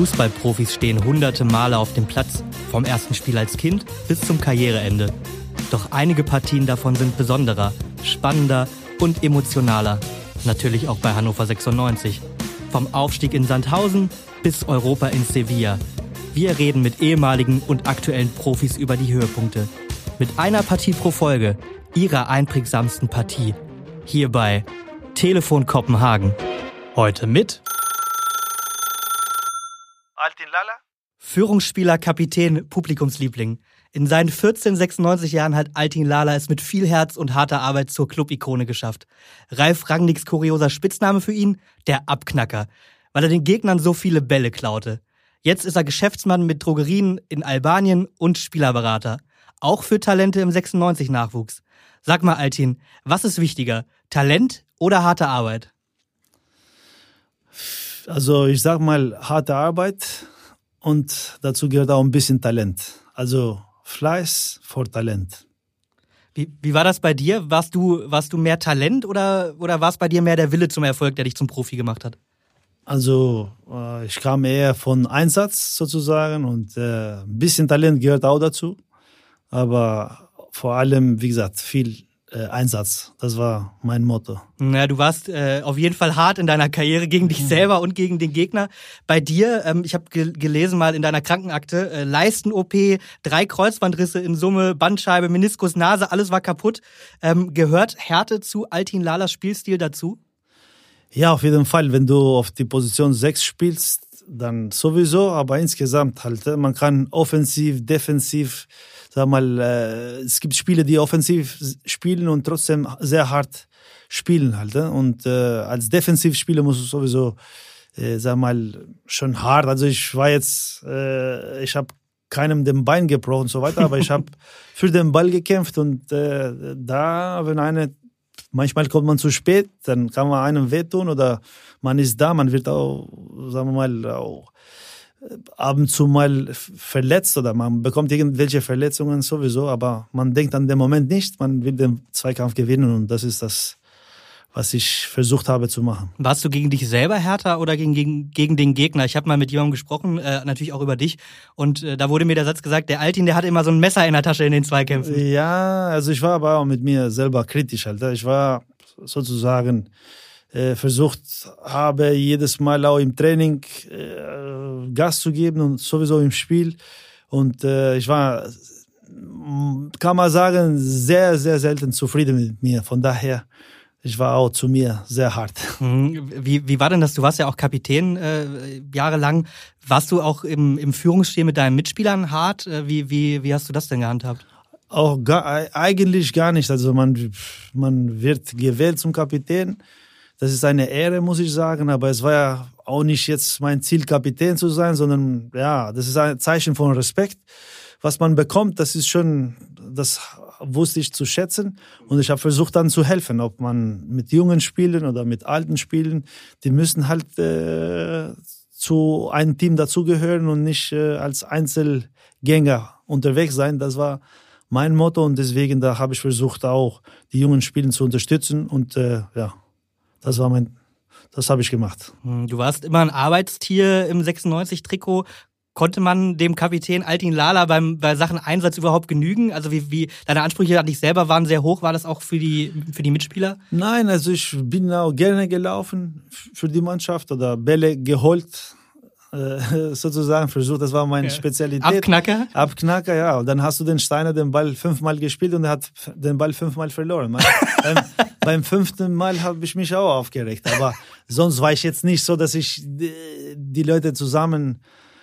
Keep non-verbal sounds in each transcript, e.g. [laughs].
Fußballprofis stehen hunderte Male auf dem Platz, vom ersten Spiel als Kind bis zum Karriereende. Doch einige Partien davon sind besonderer, spannender und emotionaler. Natürlich auch bei Hannover 96. Vom Aufstieg in Sandhausen bis Europa in Sevilla. Wir reden mit ehemaligen und aktuellen Profis über die Höhepunkte. Mit einer Partie pro Folge, ihrer einprägsamsten Partie. Hier bei Telefon Kopenhagen. Heute mit Altin Lala? Führungsspieler, Kapitän, Publikumsliebling. In seinen 14, 96 Jahren hat Altin Lala es mit viel Herz und harter Arbeit zur Club-Ikone geschafft. Ralf Rangnicks kurioser Spitzname für ihn? Der Abknacker. Weil er den Gegnern so viele Bälle klaute. Jetzt ist er Geschäftsmann mit Drogerien in Albanien und Spielerberater. Auch für Talente im 96-Nachwuchs. Sag mal, Altin, was ist wichtiger? Talent oder harte Arbeit? Also ich sag mal harte Arbeit und dazu gehört auch ein bisschen Talent. Also Fleiß vor Talent. Wie, wie war das bei dir? Warst du, warst du mehr Talent oder, oder war es bei dir mehr der Wille zum Erfolg, der dich zum Profi gemacht hat? Also äh, ich kam eher von Einsatz sozusagen und äh, ein bisschen Talent gehört auch dazu. Aber vor allem, wie gesagt, viel äh, Einsatz. Das war mein Motto. Ja, du warst äh, auf jeden Fall hart in deiner Karriere gegen dich selber und gegen den Gegner. Bei dir, ähm, ich habe ge gelesen mal in deiner Krankenakte, äh, Leisten-OP, drei Kreuzbandrisse in Summe, Bandscheibe, Meniskus, Nase, alles war kaputt. Ähm, gehört Härte zu Altin Lalas Spielstil dazu? Ja, auf jeden Fall. Wenn du auf die Position 6 spielst, dann sowieso, aber insgesamt halt. Man kann offensiv, defensiv, sag mal, äh, es gibt Spiele, die offensiv spielen und trotzdem sehr hart spielen halt. Und äh, als Defensivspieler musst du sowieso, äh, sag mal, schon hart. Also ich war jetzt, äh, ich habe keinem den Bein gebrochen und so weiter, aber ich habe [laughs] für den Ball gekämpft und äh, da, wenn eine manchmal kommt man zu spät, dann kann man einem wehtun oder man ist da, man wird auch, sagen wir mal, auch äh, ab und zu mal verletzt oder man bekommt irgendwelche Verletzungen sowieso, aber man denkt an den Moment nicht, man will den Zweikampf gewinnen und das ist das, was ich versucht habe zu machen. Warst du gegen dich selber härter oder gegen, gegen, gegen den Gegner? Ich habe mal mit jemandem gesprochen, äh, natürlich auch über dich. Und äh, da wurde mir der Satz gesagt, der Altin, der hat immer so ein Messer in der Tasche in den Zweikämpfen. Ja, also ich war aber auch mit mir selber kritisch. Alter. Ich war sozusagen äh, versucht habe, jedes Mal auch im Training äh, Gas zu geben und sowieso im Spiel. Und äh, ich war, kann man sagen, sehr, sehr selten zufrieden mit mir. Von daher ich war auch zu mir sehr hart. Mhm. Wie, wie war denn das? Du warst ja auch Kapitän äh, jahrelang. Warst du auch im, im Führungsstil mit deinen Mitspielern hart? Äh, wie, wie, wie hast du das denn gehandhabt? Auch gar, eigentlich gar nicht. Also man, man wird gewählt zum Kapitän. Das ist eine Ehre, muss ich sagen. Aber es war ja auch nicht jetzt mein Ziel, Kapitän zu sein, sondern ja, das ist ein Zeichen von Respekt. Was man bekommt, das ist schon, das wusste ich zu schätzen und ich habe versucht dann zu helfen, ob man mit jungen Spielen oder mit alten Spielen, die müssen halt äh, zu einem Team dazugehören und nicht äh, als Einzelgänger unterwegs sein. Das war mein Motto und deswegen da habe ich versucht auch die jungen Spielen zu unterstützen und äh, ja, das war mein das habe ich gemacht. Hm, du warst immer ein Arbeitstier im 96-Trikot. Konnte man dem Kapitän Altin Lala beim, bei Sachen Einsatz überhaupt genügen? Also wie, wie deine Ansprüche an dich selber waren sehr hoch. War das auch für die, für die Mitspieler? Nein, also ich bin auch gerne gelaufen für die Mannschaft oder Bälle geholt äh, [laughs] sozusagen versucht. Das war meine okay. Spezialität. Abknacker? Abknacker, ja. Und dann hast du den Steiner den Ball fünfmal gespielt und er hat den Ball fünfmal verloren. [laughs] beim, beim, fünften Mal habe ich mich auch aufgeregt. Aber sonst war ich jetzt nicht so, dass ich die Leute zusammen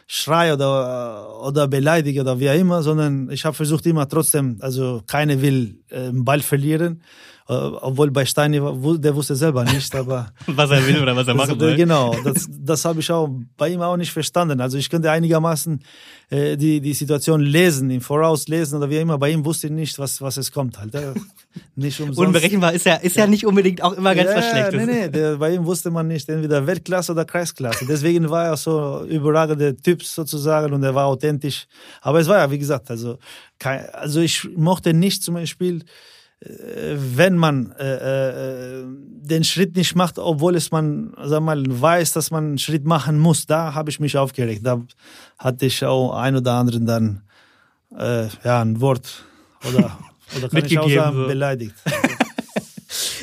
schreie oder, oder beleidige oder wie auch immer, sondern ich habe versucht immer trotzdem, also keiner will äh, Ball verlieren. Äh, obwohl bei Steini, der wusste selber nicht, aber. [laughs] was er will oder was er machen will. Genau, das, [laughs] das habe ich auch bei ihm auch nicht verstanden. Also ich könnte einigermaßen äh, die, die Situation lesen, im Voraus lesen oder wie immer. Bei ihm wusste ich nicht, was, was es kommt halt. [laughs] Nicht umsonst. Unberechenbar ist ja, ist ja nicht unbedingt auch immer ganz ja, was Schlechtes. Nee, nee, der, bei ihm wusste man nicht entweder Weltklasse oder Kreisklasse. Deswegen war er so überragender Typ sozusagen und er war authentisch. Aber es war ja, wie gesagt, also, kein, also ich mochte nicht zum Beispiel, wenn man äh, den Schritt nicht macht, obwohl es man, sag mal, weiß, dass man einen Schritt machen muss, da habe ich mich aufgeregt. Da hatte ich auch ein oder anderen dann äh, ja ein Wort oder oder kann ich auch sagen, beleidigt. [laughs]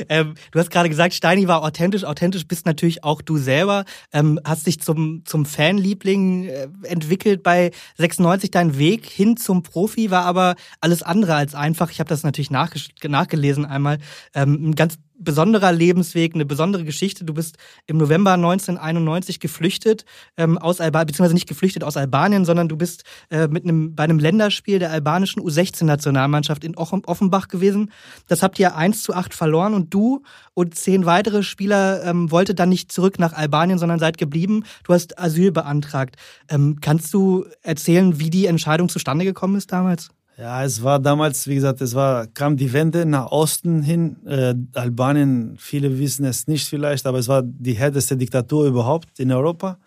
Ähm, du hast gerade gesagt, Steini war authentisch. Authentisch bist natürlich auch du selber. Ähm, hast dich zum, zum Fanliebling äh, entwickelt bei 96. Dein Weg hin zum Profi war aber alles andere als einfach. Ich habe das natürlich nachgelesen einmal. Ähm, ein ganz besonderer Lebensweg, eine besondere Geschichte. Du bist im November 1991 geflüchtet ähm, aus Albanien, beziehungsweise nicht geflüchtet aus Albanien, sondern du bist äh, mit einem, bei einem Länderspiel der albanischen U16-Nationalmannschaft in Offenbach gewesen. Das habt ihr 1 zu 8 verloren und du und zehn weitere Spieler ähm, wollte dann nicht zurück nach Albanien, sondern seid geblieben. Du hast Asyl beantragt. Ähm, kannst du erzählen, wie die Entscheidung zustande gekommen ist damals? Ja, es war damals, wie gesagt, es war, kam die Wende nach Osten hin. Äh, Albanien, viele wissen es nicht vielleicht, aber es war die härteste Diktatur überhaupt in Europa.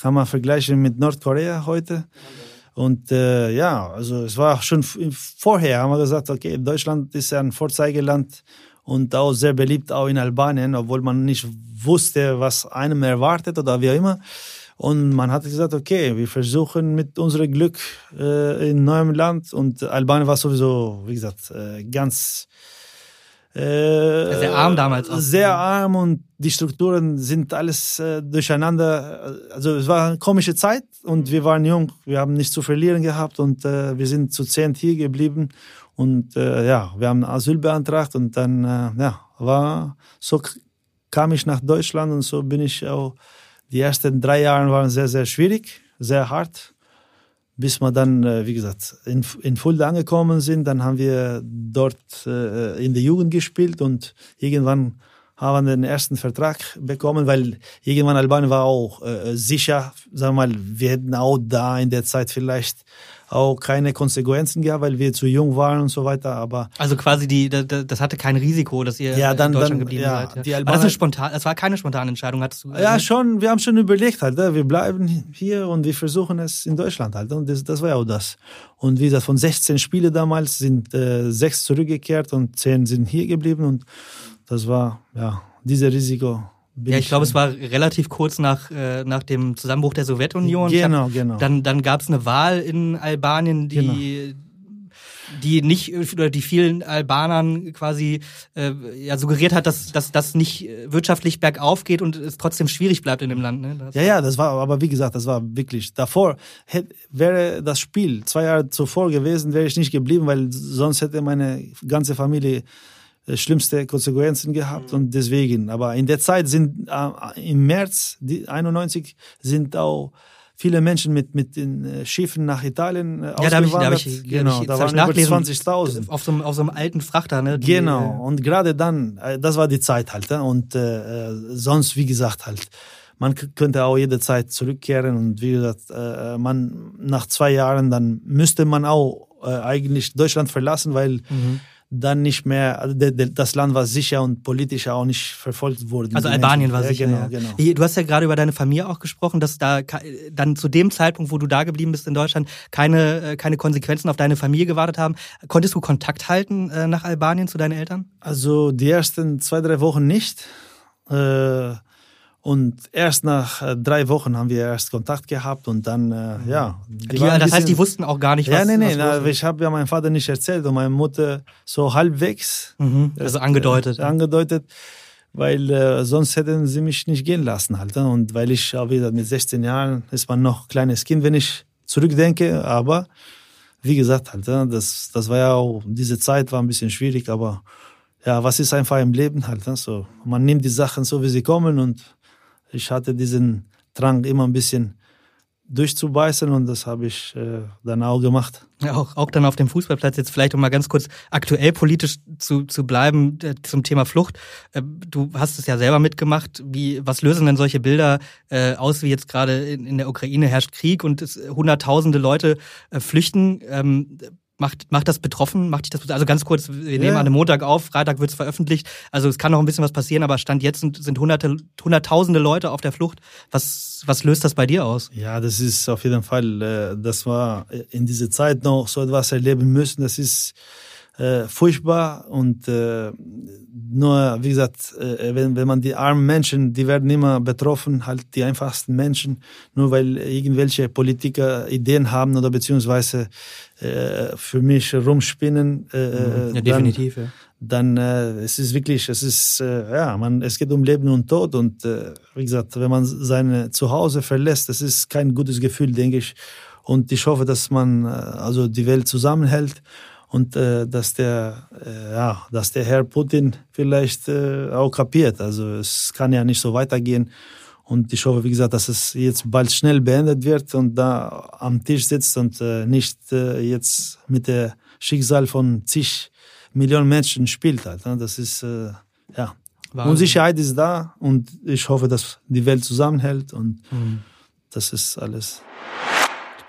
Kann man vergleichen mit Nordkorea heute. Und äh, ja, also es war schon vorher, haben wir gesagt, okay, Deutschland ist ein Vorzeigeland und auch sehr beliebt auch in Albanien, obwohl man nicht wusste, was einem erwartet oder wie auch immer. Und man hat gesagt, okay, wir versuchen mit unserem Glück äh, in neuem Land. Und Albanien war sowieso, wie gesagt, äh, ganz äh, sehr arm damals auch. Sehr arm und die Strukturen sind alles äh, durcheinander. Also es war eine komische Zeit und wir waren jung, wir haben nichts zu verlieren gehabt und äh, wir sind zu zehn hier geblieben und äh, ja, wir haben Asyl beantragt und dann äh, ja, war so kam ich nach Deutschland und so bin ich auch die ersten drei Jahre waren sehr, sehr schwierig, sehr hart, bis wir dann, äh, wie gesagt, in, in Fulda angekommen sind. Dann haben wir dort äh, in der Jugend gespielt und irgendwann haben wir den ersten Vertrag bekommen, weil irgendwann Albanien war auch äh, sicher, sagen wir mal, wir hätten auch da in der Zeit vielleicht auch keine Konsequenzen gehabt, weil wir zu jung waren und so weiter. Aber also quasi die, das hatte kein Risiko, dass ihr ja, dann, in Deutschland dann, geblieben ja, seid. Ja. War das, eine spontan, das war keine spontane Entscheidung, hattest du? Ja, schon. Wir haben schon überlegt halt, wir bleiben hier und wir versuchen es in Deutschland halt. Und das, das war ja auch das. Und wie gesagt, von 16 Spielen damals sind äh, sechs zurückgekehrt und zehn sind hier geblieben und das war ja dieses Risiko ja, ich glaube, es war relativ kurz nach, äh, nach dem Zusammenbruch der Sowjetunion. Genau, hab, genau. Dann, dann gab es eine Wahl in Albanien, die, genau. die nicht, oder die vielen Albanern quasi äh, ja, suggeriert hat, dass, dass das nicht wirtschaftlich bergauf geht und es trotzdem schwierig bleibt in dem Land. Ne? ja, ja, das war, aber wie gesagt, das war wirklich, davor hätte, wäre das Spiel zwei Jahre zuvor gewesen, wäre ich nicht geblieben, weil sonst hätte meine ganze Familie schlimmste Konsequenzen gehabt und deswegen. Aber in der Zeit sind äh, im März 91 sind auch viele Menschen mit mit den äh, Schiffen nach Italien äh, ja, da habe ich, da hab ich, genau, ich, da waren über 20.000 auf so, einem, auf so einem alten Frachter. Ne, die, genau. Und gerade dann, äh, das war die Zeit halt. Und äh, sonst, wie gesagt, halt man könnte auch jederzeit zurückkehren und wie gesagt, äh, man nach zwei Jahren dann müsste man auch äh, eigentlich Deutschland verlassen, weil mhm dann nicht mehr, also das Land war sicher und politisch auch nicht verfolgt wurde. Also Albanien Menschen. war sicher. Ja, genau, ja. genau. Du hast ja gerade über deine Familie auch gesprochen, dass da dann zu dem Zeitpunkt, wo du da geblieben bist in Deutschland, keine, äh, keine Konsequenzen auf deine Familie gewartet haben. Konntest du Kontakt halten äh, nach Albanien zu deinen Eltern? Also die ersten zwei, drei Wochen nicht. Äh, und erst nach äh, drei Wochen haben wir erst Kontakt gehabt und dann, äh, ja. Ja das heißt, die wussten auch gar nicht, was Ja, nee, nee, na, ich habe ja meinem Vater nicht erzählt und meine Mutter so halbwegs. Mhm, also angedeutet. Äh, angedeutet, weil äh, sonst hätten sie mich nicht gehen lassen halt. Ne? Und weil ich auch wieder mit 16 Jahren ist man noch kleines Kind, wenn ich zurückdenke, aber wie gesagt halt, ne? das, das war ja auch, diese Zeit war ein bisschen schwierig, aber ja, was ist einfach im Leben halt, ne? so. Man nimmt die Sachen so, wie sie kommen und ich hatte diesen Drang immer ein bisschen durchzubeißen und das habe ich äh, dann auch gemacht. Ja, auch, auch dann auf dem Fußballplatz, jetzt vielleicht um mal ganz kurz aktuell politisch zu, zu bleiben äh, zum Thema Flucht. Äh, du hast es ja selber mitgemacht. Wie, was lösen denn solche Bilder äh, aus, wie jetzt gerade in, in der Ukraine herrscht Krieg und es, hunderttausende Leute äh, flüchten? Ähm, Macht, macht das betroffen? Macht dich das Also ganz kurz, wir nehmen ja. an einem Montag auf, Freitag wird es veröffentlicht. Also es kann noch ein bisschen was passieren, aber Stand jetzt sind, sind hunderte, hunderttausende Leute auf der Flucht. Was, was löst das bei dir aus? Ja, das ist auf jeden Fall, äh, das war in dieser Zeit noch so etwas erleben müssen. Das ist äh, furchtbar und äh, nur, wie gesagt, äh, wenn, wenn man die armen Menschen, die werden immer betroffen, halt die einfachsten Menschen, nur weil irgendwelche Politiker Ideen haben oder beziehungsweise äh, für mich rumspinnen. Äh, mhm. ja, definitiv, dann, ja. Dann äh, es ist wirklich, es ist äh, ja, man, es geht um Leben und Tod und äh, wie gesagt, wenn man seine Zuhause verlässt, das ist kein gutes Gefühl, denke ich. Und ich hoffe, dass man äh, also die Welt zusammenhält und äh, dass der äh, ja dass der Herr Putin vielleicht äh, auch kapiert also es kann ja nicht so weitergehen und ich hoffe wie gesagt dass es jetzt bald schnell beendet wird und da am Tisch sitzt und äh, nicht äh, jetzt mit der Schicksal von zig Millionen Menschen spielt halt ne? das ist äh, ja Wahnsinn. Unsicherheit ist da und ich hoffe dass die Welt zusammenhält und mhm. das ist alles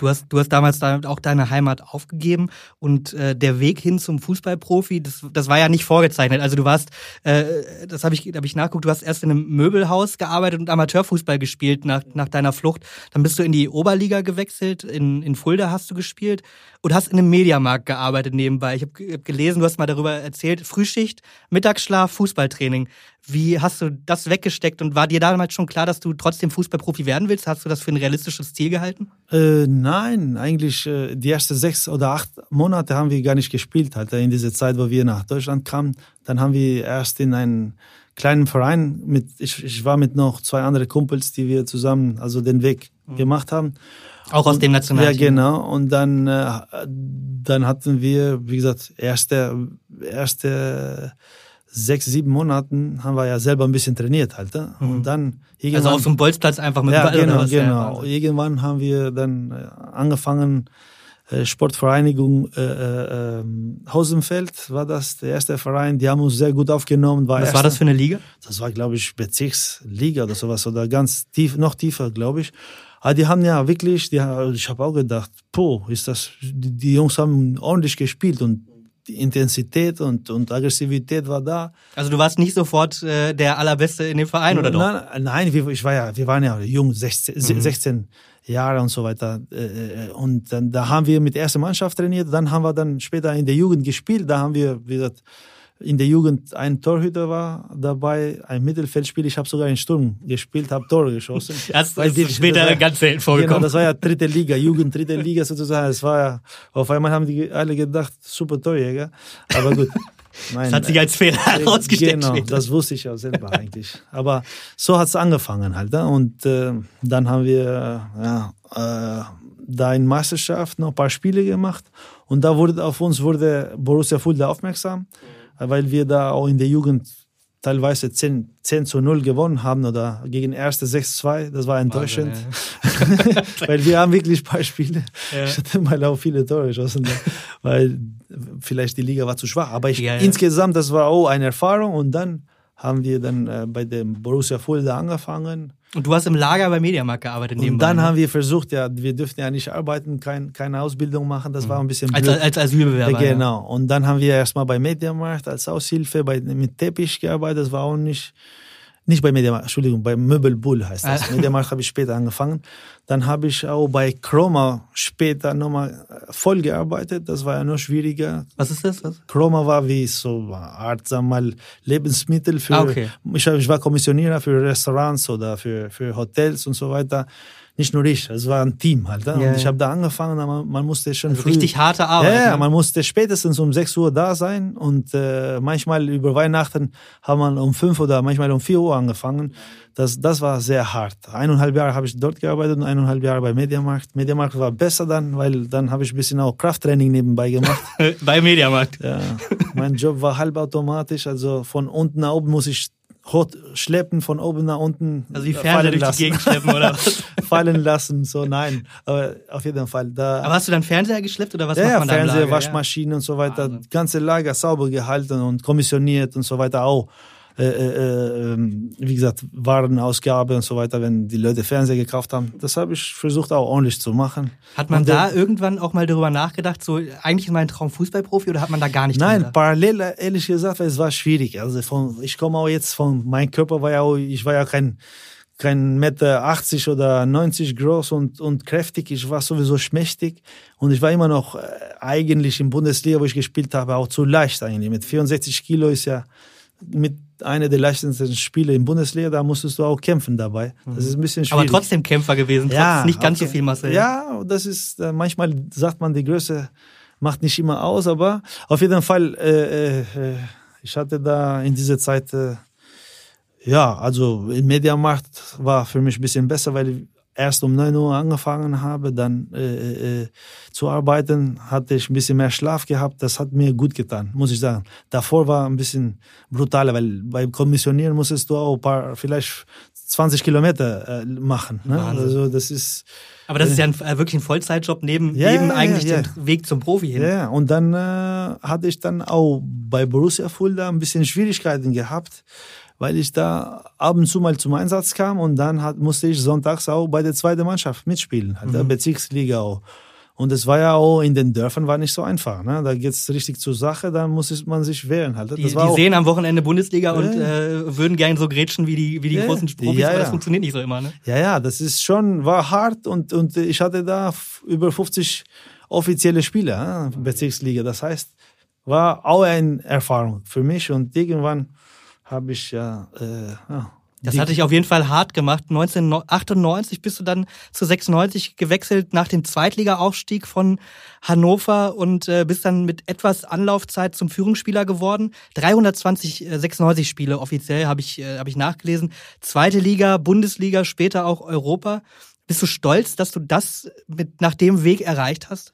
Du hast, du hast damals auch deine Heimat aufgegeben und äh, der Weg hin zum Fußballprofi, das, das war ja nicht vorgezeichnet. Also du warst, äh, das habe ich, hab ich nachgeguckt, du hast erst in einem Möbelhaus gearbeitet und Amateurfußball gespielt nach, nach deiner Flucht. Dann bist du in die Oberliga gewechselt, in, in Fulda hast du gespielt und hast in einem Mediamarkt gearbeitet nebenbei. Ich habe hab gelesen, du hast mal darüber erzählt, Frühschicht, Mittagsschlaf, Fußballtraining. Wie hast du das weggesteckt und war dir damals schon klar, dass du trotzdem Fußballprofi werden willst? Hast du das für ein realistisches Ziel gehalten? Äh, nein, eigentlich äh, die ersten sechs oder acht Monate haben wir gar nicht gespielt. Halt, in dieser Zeit, wo wir nach Deutschland kamen, dann haben wir erst in einem kleinen Verein mit, ich, ich war mit noch zwei anderen Kumpels, die wir zusammen also den Weg mhm. gemacht haben. Auch aus dem Nationalteam? Ja, genau. Und dann, äh, dann hatten wir, wie gesagt, erste, erste sechs, sieben Monaten haben wir ja selber ein bisschen trainiert halt. Ne? Und mhm. dann irgendwann, Also auf so einem Bolzplatz einfach mit ja, genau, oder was? genau. Ja, irgendwann haben wir dann äh, angefangen, äh, Sportvereinigung äh, äh, ähm, Hausenfeld war das, der erste Verein. Die haben uns sehr gut aufgenommen. War was erster, war das für eine Liga? Das war, glaube ich, Bezirksliga oder sowas oder ganz tief, noch tiefer, glaube ich. Aber die haben ja wirklich, die, ich habe auch gedacht, po, ist das, die, die Jungs haben ordentlich gespielt und die Intensität und, und Aggressivität war da. Also du warst nicht sofort äh, der Allerbeste in dem Verein, oder doch? Nein, nein ich war ja, wir waren ja jung, 16, mhm. 16 Jahre und so weiter. Äh, äh, und dann, da haben wir mit der ersten Mannschaft trainiert, dann haben wir dann später in der Jugend gespielt, da haben wir, wie gesagt, in der Jugend ein Torhüter war dabei, ein Mittelfeldspiel. Ich habe sogar in Sturm gespielt, habe Tore geschossen. [laughs] Das ist die, später das ganz selten vorgekommen. Genau, das war ja dritte Liga, Jugend dritte Liga sozusagen. Es war ja, auf einmal haben die alle gedacht, super Torjäger. Aber gut. [laughs] Nein, das hat sich als Fehler äh, herausgestellt. Genau, später. das wusste ich ja selber [laughs] eigentlich. Aber so hat es angefangen halt. Ne? Und äh, dann haben wir ja, äh, da in Meisterschaft noch ein paar Spiele gemacht. Und da wurde auf uns wurde Borussia Fulda aufmerksam. Mhm weil wir da auch in der Jugend teilweise 10, 10 zu 0 gewonnen haben oder gegen erste 6-2. Das war enttäuschend. [laughs] Ja. weil wir haben wirklich ein paar Spiele. Ja. Ich hatte mal auch viele Tore geschossen, weil vielleicht die Liga war zu schwach. Aber ich, ja, insgesamt, das war auch eine Erfahrung und dann haben wir dann äh, bei dem Borussia Fulda angefangen und du hast im Lager bei Mediamarkt gearbeitet nebenbei. Und dann ne? haben wir versucht, ja, wir dürften ja nicht arbeiten, kein, keine Ausbildung machen, das mhm. war ein bisschen blöd. Als, als Asylbewerber. Genau. Ja. Und dann haben wir erstmal bei Mediamarkt als Aushilfe bei, mit Teppich gearbeitet, das war auch nicht, nicht bei Mediamarkt, Entschuldigung, bei Möbelbull heißt das. Ah. Mediamarkt habe ich später angefangen. Dann habe ich auch bei Chroma später nochmal voll gearbeitet. Das war ja noch schwieriger. Was ist das? Was? Chroma war wie so eine Art, sagen wir mal, Lebensmittel für, ah, okay. ich, ich war Kommissionierer für Restaurants oder für, für Hotels und so weiter nicht nur ich, es war ein Team halt. Yeah. Und ich habe da angefangen, man, man musste schon also richtig harte Arbeit. Ja, ne? man musste spätestens um 6 Uhr da sein und äh, manchmal über Weihnachten haben wir um 5 oder manchmal um 4 Uhr angefangen. Das, das war sehr hart. Eineinhalb Jahre habe ich dort gearbeitet und eineinhalb Jahre bei Mediamarkt. Mediamarkt war besser dann, weil dann habe ich ein bisschen auch Krafttraining nebenbei gemacht. [laughs] bei Mediamarkt? Ja. Mein Job war halbautomatisch, also von unten nach oben muss ich schleppen von oben nach unten. Also die Fernseher durch lassen. die Gegend schleppen oder was? [laughs] fallen lassen, so nein. Aber auf jeden Fall. Da, Aber hast du dann Fernseher geschleppt oder was ja, macht man ja, Fernseher, Lager, Waschmaschinen ja? und so weiter. Also. Ganze Lager sauber gehalten und kommissioniert und so weiter auch äh, äh, ähm, wie gesagt, Warenausgabe und so weiter, wenn die Leute Fernseher gekauft haben. Das habe ich versucht auch ordentlich zu machen. Hat man und da der, irgendwann auch mal darüber nachgedacht, so eigentlich ist mein Traum Fußballprofi oder hat man da gar nicht Nein, parallel, ehrlich gesagt, es war schwierig. Also von, ich komme auch jetzt von, mein Körper war ja auch, ich war ja kein kein Meter 80 oder 90 groß und, und kräftig. Ich war sowieso schmächtig und ich war immer noch äh, eigentlich in Bundesliga, wo ich gespielt habe, auch zu leicht eigentlich. Mit 64 Kilo ist ja mit einer der leichtesten Spiele in Bundesliga, da musstest du auch kämpfen dabei. Das ist ein bisschen schwierig. Aber trotzdem Kämpfer gewesen, trotz ja, nicht ganz okay. so viel Masse. Ja, das ist, äh, manchmal sagt man, die Größe macht nicht immer aus, aber auf jeden Fall, äh, äh, ich hatte da in dieser Zeit äh, ja, also im Mediamarkt war für mich ein bisschen besser, weil erst um 9 Uhr angefangen habe, dann äh, äh, zu arbeiten, hatte ich ein bisschen mehr Schlaf gehabt. Das hat mir gut getan, muss ich sagen. Davor war ein bisschen brutaler, weil beim Kommissionieren musstest du auch ein paar, vielleicht 20 Kilometer äh, machen. Ne? Also das ist. Aber das ist ja ein, äh, wirklich ein Vollzeitjob neben, ja, neben eigentlich ja, ja. dem Weg zum Profi hin. Ja, und dann äh, hatte ich dann auch bei Borussia Fulda ein bisschen Schwierigkeiten gehabt weil ich da ab und zu mal zum Einsatz kam und dann hat, musste ich sonntags auch bei der zweiten Mannschaft mitspielen, halt, mhm. der Bezirksliga auch. Und es war ja auch in den Dörfern war nicht so einfach. Ne? Da geht's richtig zur Sache, da muss man sich wehren. Halt. Das die, die sehen am Wochenende Bundesliga ja. und äh, würden gerne so grätschen wie die, wie die ja. großen Profis, ja, aber das funktioniert nicht so immer. Ne? Ja, ja, das ist schon, war hart und, und ich hatte da über 50 offizielle Spiele, äh, Bezirksliga. Das heißt, war auch eine Erfahrung für mich und irgendwann habe ich ja. Äh, ja das hatte ich auf jeden Fall hart gemacht. 1998 bist du dann zu 96 gewechselt nach dem Zweitliga-Aufstieg von Hannover und äh, bist dann mit etwas Anlaufzeit zum Führungsspieler geworden. 320, äh, 96 Spiele offiziell habe ich, äh, hab ich nachgelesen. Zweite Liga, Bundesliga, später auch Europa. Bist du stolz, dass du das mit, nach dem Weg erreicht hast?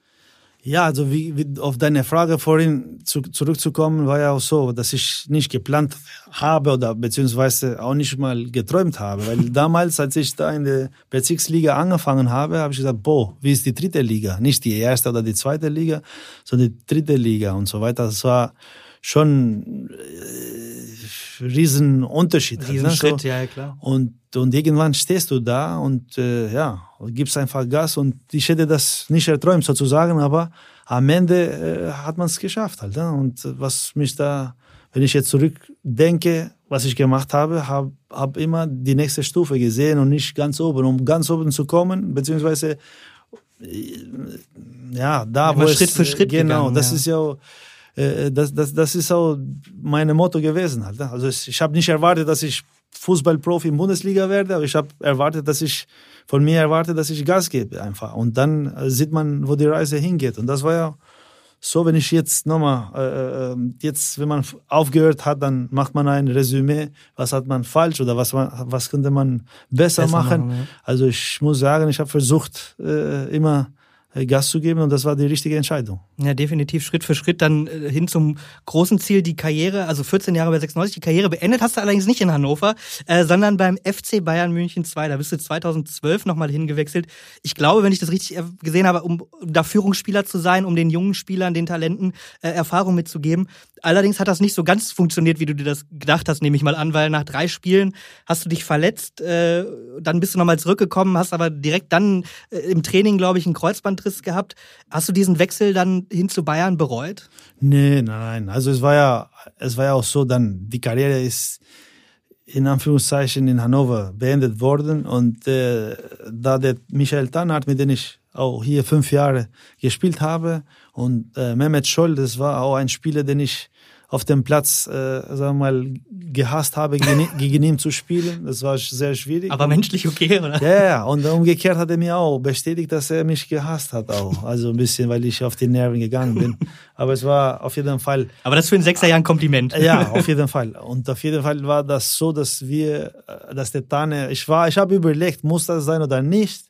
Ja, also wie, wie auf deine Frage vorhin zu, zurückzukommen, war ja auch so, dass ich nicht geplant habe oder beziehungsweise auch nicht mal geträumt habe. Weil [laughs] damals, als ich da in der Bezirksliga angefangen habe, habe ich gesagt, boah, wie ist die dritte Liga? Nicht die erste oder die zweite Liga, sondern die dritte Liga und so weiter. Das war schon äh, riesen Unterschied. Riesenschritt, ne? so. ja, klar. Und, und irgendwann stehst du da und äh, ja, gibst einfach Gas und ich hätte das nicht erträumt sozusagen, aber am Ende äh, hat man es geschafft halt. Ne? Und was mich da, wenn ich jetzt zurückdenke, was ich gemacht habe, habe hab immer die nächste Stufe gesehen und nicht ganz oben. Um ganz oben zu kommen, beziehungsweise äh, ja, da wo Schritt es, für Schritt genau, gegangen, das ja. ist ja äh, das, das, das ist auch mein Motto gewesen. Halt. Ne? Also ich habe nicht erwartet, dass ich Fußballprofi in Bundesliga werde, aber ich habe erwartet, dass ich von mir erwartet, dass ich Gas gebe einfach. Und dann äh, sieht man, wo die Reise hingeht. Und das war ja so, wenn ich jetzt nochmal, äh, äh jetzt, wenn man aufgehört hat, dann macht man ein Resümee, was hat man falsch oder was, was könnte man besser, besser machen. machen ja. Also ich muss sagen, ich habe versucht, äh, immer Gas zu geben und das war die richtige Entscheidung. Ja, definitiv Schritt für Schritt dann äh, hin zum großen Ziel, die Karriere, also 14 Jahre bei 96, die Karriere beendet hast du allerdings nicht in Hannover, äh, sondern beim FC Bayern München 2. Da bist du 2012 nochmal hingewechselt. Ich glaube, wenn ich das richtig gesehen habe, um da Führungsspieler zu sein, um den jungen Spielern, den Talenten äh, Erfahrung mitzugeben. Allerdings hat das nicht so ganz funktioniert, wie du dir das gedacht hast, nehme ich mal an, weil nach drei Spielen hast du dich verletzt, äh, dann bist du nochmal zurückgekommen, hast aber direkt dann äh, im Training, glaube ich, einen Kreuzbandriss gehabt. Hast du diesen Wechsel dann hin zu Bayern bereut? Nee, nein, nein. Also es war ja, es war ja auch so, dann die Karriere ist in Anführungszeichen in Hannover beendet worden und äh, da der Michael Tannhardt, mit dem ich auch hier fünf Jahre gespielt habe und äh, Mehmet Scholl, das war auch ein Spieler, den ich auf dem Platz, äh, sagen wir mal, gehasst habe, [laughs] gegen, ihn zu spielen. Das war sehr schwierig. Aber menschlich okay, oder? Ja, ja. Und umgekehrt hat er mir auch bestätigt, dass er mich gehasst hat auch. Also ein bisschen, weil ich auf die Nerven gegangen bin. [laughs] Aber es war auf jeden Fall. Aber das für ein Sechser Jahr ein Kompliment. Ja, [laughs] auf jeden Fall. Und auf jeden Fall war das so, dass wir, äh, dass der Tane, ich war, ich habe überlegt, muss das sein oder nicht.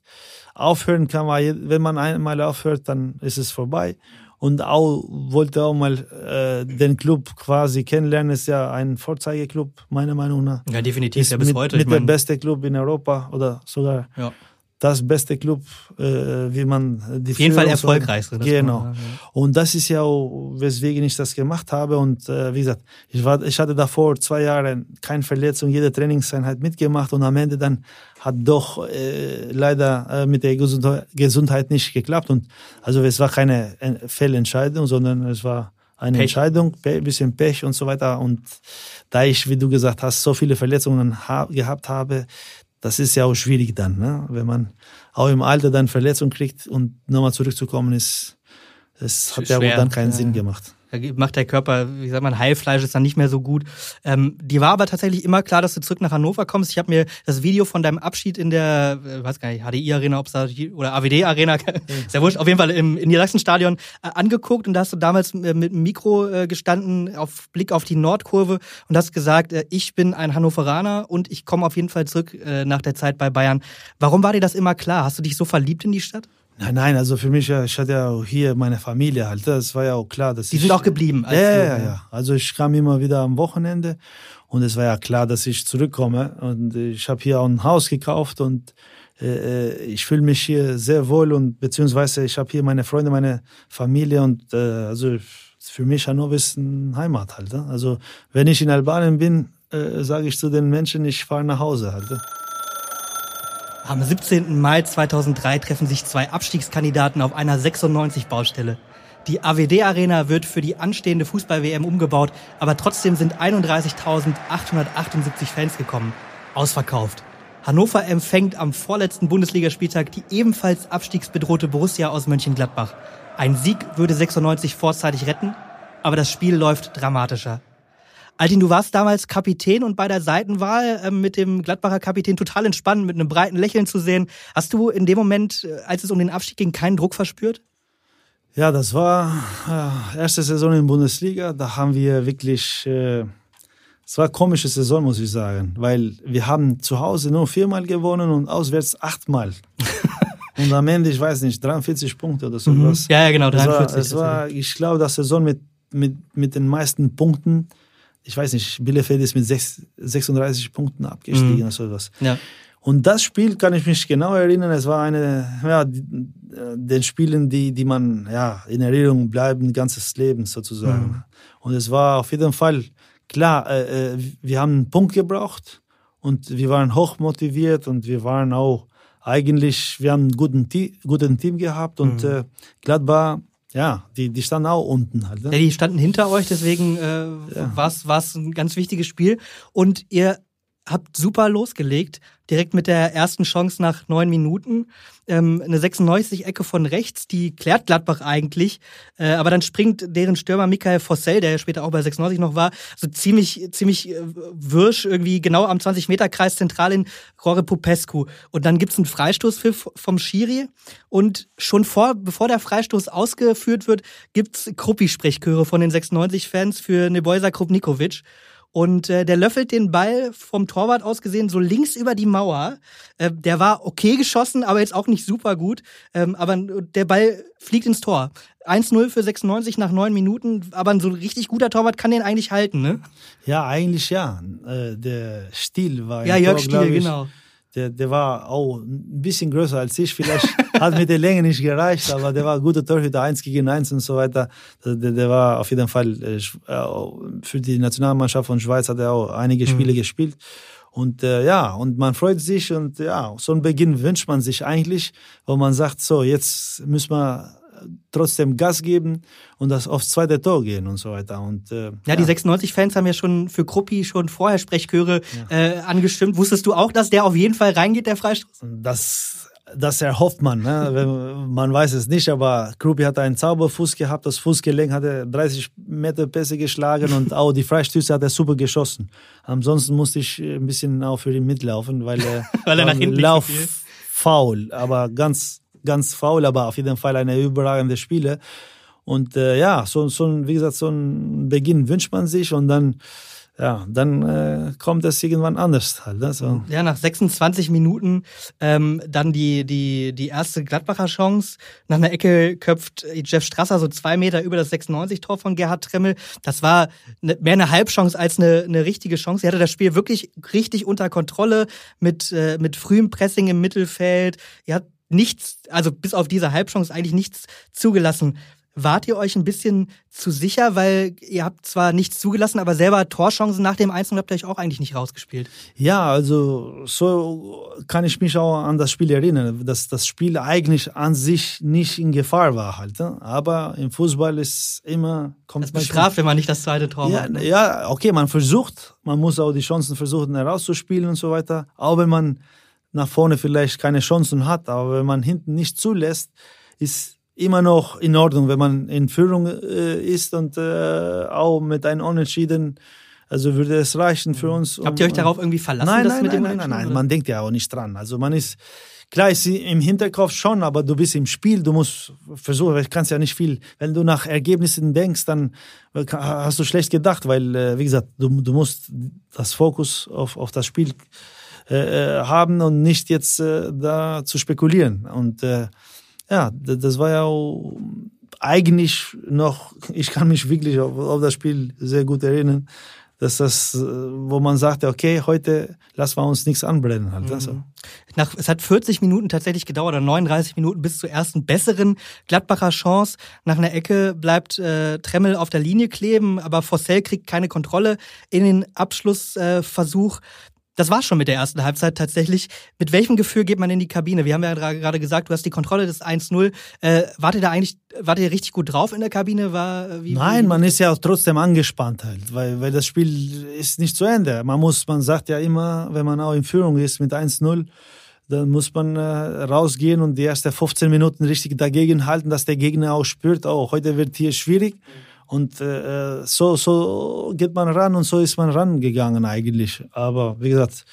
Aufhören kann man, wenn man einmal aufhört, dann ist es vorbei und auch wollte auch mal äh, den Club quasi kennenlernen. Ist ja ein Vorzeigeklub, meiner Meinung nach. Ja, definitiv, ist ja bis mit, heute. Mit der beste Club in Europa oder sogar ja das beste Club, äh, wie man die Auf jeden Fall erfolgreich. So, genau. Man, ja. Und das ist ja auch, weswegen ich das gemacht habe. Und äh, wie gesagt, ich, war, ich hatte davor zwei Jahre keine Verletzung, jede Trainingseinheit mitgemacht und am Ende dann hat doch äh, leider äh, mit der Gesundheit nicht geklappt. Und also es war keine äh, Fehlentscheidung, sondern es war eine Pech. Entscheidung, ein bisschen Pech und so weiter. Und da ich, wie du gesagt hast, so viele Verletzungen ha gehabt habe, das ist ja auch schwierig dann, ne? wenn man auch im Alter dann Verletzung kriegt und nochmal zurückzukommen ist, das hat ja auch dann keinen ja. Sinn gemacht. Da macht der Körper, wie sagt man, Heilfleisch ist dann nicht mehr so gut. Ähm, die war aber tatsächlich immer klar, dass du zurück nach Hannover kommst. Ich habe mir das Video von deinem Abschied in der, äh, weiß gar nicht, HDI-Arena, ob da oder AWD-Arena, [laughs] ja wurscht, auf jeden Fall im in Niedersachsen-Stadion äh, angeguckt und da hast du damals äh, mit dem Mikro äh, gestanden, auf Blick auf die Nordkurve und hast gesagt, äh, ich bin ein Hannoveraner und ich komme auf jeden Fall zurück äh, nach der Zeit bei Bayern. Warum war dir das immer klar? Hast du dich so verliebt in die Stadt? Nein, nein, also für mich, ich hatte ja auch hier meine Familie halt. Das war ja auch klar, dass Die ich, sind auch geblieben. Ja, ja, ja, ja. Also ich kam immer wieder am Wochenende und es war ja klar, dass ich zurückkomme. Und ich habe hier auch ein Haus gekauft und äh, äh ich fühle mich hier sehr wohl und beziehungsweise ich habe hier meine Freunde, meine Familie und äh, also für mich Hannover ist eine Heimat halt. Ne? Also wenn ich in Albanien bin, äh, sage ich zu den Menschen, ich fahre nach Hause halt. Am 17. Mai 2003 treffen sich zwei Abstiegskandidaten auf einer 96-Baustelle. Die AWD Arena wird für die anstehende Fußball-WM umgebaut, aber trotzdem sind 31.878 Fans gekommen. Ausverkauft. Hannover empfängt am vorletzten Bundesligaspieltag die ebenfalls abstiegsbedrohte Borussia aus Mönchengladbach. Ein Sieg würde 96 vorzeitig retten, aber das Spiel läuft dramatischer. Altin, du warst damals Kapitän und bei der Seitenwahl äh, mit dem Gladbacher Kapitän total entspannt, mit einem breiten Lächeln zu sehen. Hast du in dem Moment, äh, als es um den Abstieg ging, keinen Druck verspürt? Ja, das war äh, erste Saison in der Bundesliga. Da haben wir wirklich, äh, es war eine komische Saison, muss ich sagen, weil wir haben zu Hause nur viermal gewonnen und auswärts achtmal. [laughs] und am Ende, ich weiß nicht, 43 Punkte oder sowas. Mhm. Ja, ja, genau, 43. Es war, war ich glaube, das Saison mit, mit, mit den meisten Punkten ich weiß nicht, Bielefeld ist mit 6, 36 Punkten abgestiegen mhm. oder sowas. Ja. Und das Spiel kann ich mich genau erinnern. Es war eine, ja, die, den Spielen, die, die man, ja, in Erinnerung bleiben, ganzes Leben sozusagen. Mhm. Und es war auf jeden Fall klar, äh, äh, wir haben einen Punkt gebraucht und wir waren hoch motiviert und wir waren auch eigentlich, wir haben einen guten, guten Team gehabt und mhm. äh, Gladbach ja, die, die standen auch unten halt. Ne? Ja, die standen hinter euch, deswegen äh, ja. war es ein ganz wichtiges Spiel. Und ihr habt super losgelegt, direkt mit der ersten Chance nach neun Minuten. Ähm, eine 96-Ecke von rechts, die klärt Gladbach eigentlich. Äh, aber dann springt deren Stürmer Michael Fossell, der ja später auch bei 96 noch war, so ziemlich, ziemlich äh, wirsch irgendwie genau am 20-Meter-Kreis zentral in Rore Popescu. Und dann gibt's einen Freistoßpfiff vom Schiri. Und schon vor, bevor der Freistoß ausgeführt wird, gibt's Kruppi-Sprechchöre von den 96-Fans für Nebojsa Krupnikovic. Und äh, der löffelt den Ball vom Torwart aus gesehen so links über die Mauer. Äh, der war okay geschossen, aber jetzt auch nicht super gut. Ähm, aber der Ball fliegt ins Tor. 1-0 für 96 nach neun Minuten, aber ein so richtig guter Torwart kann den eigentlich halten, ne? Ja, eigentlich ja. Äh, der Stil war. Ja, Jörg Stiel, genau der, der war auch ein bisschen größer als ich. Vielleicht hat mit der Länge nicht gereicht, aber der war ein guter Torhüter, eins gegen eins und so weiter. Der, der war auf jeden Fall äh, äh, für die Nationalmannschaft von Schweiz hat er auch einige mhm. Spiele mhm. gespielt. Und äh, ja, und man freut sich und ja, so einen Beginn wünscht man sich eigentlich, wo man sagt, so, jetzt müssen wir trotzdem Gas geben und das aufs zweite Tor gehen und so weiter. Und, äh, ja, ja, die 96-Fans haben ja schon für Kruppi schon vorher Sprechchöre ja. äh, angestimmt. Wusstest du auch, dass der auf jeden Fall reingeht, der Freistoß? Das das erhofft man. Ne? [laughs] man weiß es nicht, aber Kruppi hat einen Zauberfuß gehabt. Das Fußgelenk hat er 30 Meter Pässe geschlagen und [laughs] auch die Freistöße hat er super geschossen. Ansonsten musste ich ein bisschen auch für ihn mitlaufen, weil er, [laughs] weil er nach hinten Lauf faul, aber ganz ganz faul, aber auf jeden Fall eine überragende Spiele. Und äh, ja, so, so wie gesagt, so ein Beginn wünscht man sich und dann ja, dann äh, kommt es irgendwann anders halt. Ne? So. Ja, nach 26 Minuten ähm, dann die, die, die erste Gladbacher Chance. Nach einer Ecke köpft Jeff Strasser so zwei Meter über das 96-Tor von Gerhard Tremmel. Das war ne, mehr eine Halbchance als eine, eine richtige Chance. Er hatte das Spiel wirklich richtig unter Kontrolle mit, äh, mit frühem Pressing im Mittelfeld. Er hat nichts, also bis auf diese Halbchance eigentlich nichts zugelassen. Wart ihr euch ein bisschen zu sicher, weil ihr habt zwar nichts zugelassen, aber selber Torchancen nach dem Einzelnen habt ihr euch auch eigentlich nicht rausgespielt? Ja, also so kann ich mich auch an das Spiel erinnern, dass das Spiel eigentlich an sich nicht in Gefahr war halt. Ne? Aber im Fußball ist immer kommt es bestraft, wenn man nicht das zweite Tor ja, macht. Ne? Ja, okay, man versucht, man muss auch die Chancen versuchen herauszuspielen und so weiter. Auch wenn man nach vorne vielleicht keine Chancen hat, aber wenn man hinten nicht zulässt, ist immer noch in Ordnung, wenn man in Führung äh, ist und äh, auch mit einem Unentschieden. Also würde es reichen für uns. Um, Habt ihr euch darauf irgendwie verlassen? Nein, nein, nein, nein, nein, nein, man denkt ja auch nicht dran. Also man ist, klar ist im Hinterkopf schon, aber du bist im Spiel, du musst versuchen, ich kannst ja nicht viel, wenn du nach Ergebnissen denkst, dann hast du schlecht gedacht, weil, äh, wie gesagt, du, du musst das Fokus auf, auf das Spiel äh, äh, haben und nicht jetzt äh, da zu spekulieren. Und äh, ja, das war ja eigentlich noch, [laughs] ich kann mich wirklich auf, auf das Spiel sehr gut erinnern, dass das, äh, wo man sagte, okay, heute lassen wir uns nichts anbrennen. Halt, also. mhm. Nach, es hat 40 Minuten tatsächlich gedauert, oder 39 Minuten bis zur ersten besseren Gladbacher Chance. Nach einer Ecke bleibt äh, Tremmel auf der Linie kleben, aber Fossell kriegt keine Kontrolle in den Abschlussversuch. Äh, das war schon mit der ersten Halbzeit tatsächlich. Mit welchem Gefühl geht man in die Kabine? Wir haben ja gerade gesagt, du hast die Kontrolle des 1-0. Äh, wart ihr da eigentlich, wart ihr richtig gut drauf in der Kabine? War, äh, wie, Nein, wie, man ist ja auch trotzdem angespannt halt, weil, weil das Spiel ist nicht zu Ende. Man muss, man sagt ja immer, wenn man auch in Führung ist mit 1-0, dann muss man äh, rausgehen und die ersten 15 Minuten richtig dagegen halten, dass der Gegner auch spürt, oh, heute wird hier schwierig. Mhm und äh, so, so geht man ran und so ist man rangegangen eigentlich. Aber wie gesagt,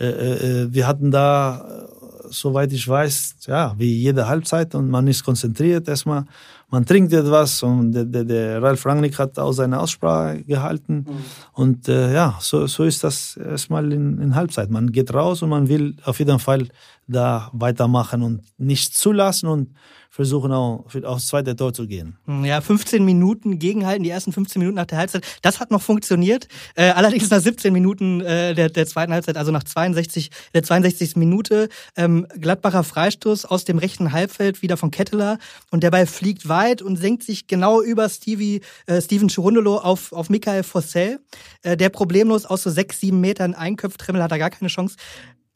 äh, äh, wir hatten da, soweit ich weiß, ja, wie jede Halbzeit und man ist konzentriert erstmal. Man trinkt etwas und der, der, der Ralf Rangnick hat auch seine Aussprache gehalten. Mhm. Und äh, ja, so, so ist das erstmal in, in Halbzeit. Man geht raus und man will auf jeden Fall da weitermachen und nicht zulassen und versuchen auch aufs zweite Tor zu gehen. Hm, ja, 15 Minuten gegenhalten, die ersten 15 Minuten nach der Halbzeit. Das hat noch funktioniert. Äh, allerdings nach 17 Minuten äh, der, der zweiten Halbzeit, also nach 62, der 62. Minute, ähm, Gladbacher Freistoß aus dem rechten Halbfeld wieder von Ketteler und der Ball fliegt weit und senkt sich genau über Stevie, äh, Steven Chirundolo auf, auf Michael Fossell, äh, der problemlos aus so sechs, sieben Metern einköpft. Trimmel hat da gar keine Chance.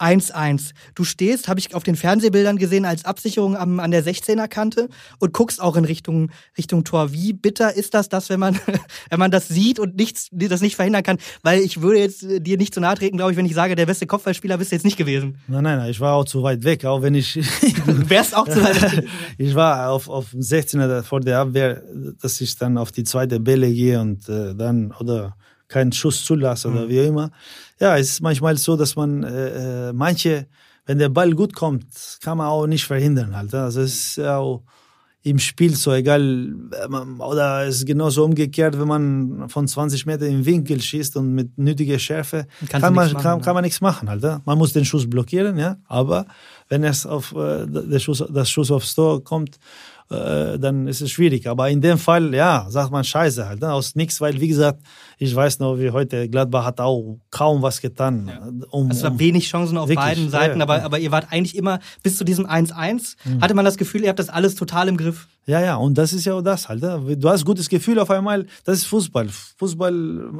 1-1. Du stehst, habe ich auf den Fernsehbildern gesehen, als Absicherung am, an der 16er-Kante und guckst auch in Richtung, Richtung Tor. Wie bitter ist das, dass wenn man, [laughs] wenn man das sieht und nichts, das nicht verhindern kann? Weil ich würde jetzt äh, dir nicht zu nahe treten, glaube ich, wenn ich sage, der beste Kopfballspieler bist du jetzt nicht gewesen. Nein, nein, nein, ich war auch zu weit weg, auch wenn ich. [laughs] du wärst auch zu weit weg. [laughs] ich war auf, auf 16er vor der Abwehr, dass ich dann auf die zweite Bälle gehe und äh, dann, oder keinen Schuss zulasse mhm. oder wie immer. Ja, es ist manchmal so, dass man äh, äh, manche, wenn der Ball gut kommt, kann man auch nicht verhindern halt. Also es ist auch im Spiel so egal oder es ist genauso umgekehrt, wenn man von 20 Meter im Winkel schießt und mit nötiger Schärfe kann man, machen, kann, kann, man nichts machen halt. Man muss den Schuss blockieren, ja, aber wenn es auf äh, der Schuss, das Schuss aufs Tor kommt äh, dann ist es schwierig. Aber in dem Fall, ja, sagt man Scheiße halt, ne? aus nichts, weil wie gesagt, ich weiß noch, wie heute Gladbach hat auch kaum was getan. Ja. Um, also es war wenig Chancen auf wirklich, beiden Seiten, ja, aber, aber ihr wart eigentlich immer bis zu diesem 1-1, mhm. hatte man das Gefühl, ihr habt das alles total im Griff. Ja, ja, und das ist ja auch das halt. Ne? Du hast gutes Gefühl auf einmal, das ist Fußball. Fußball,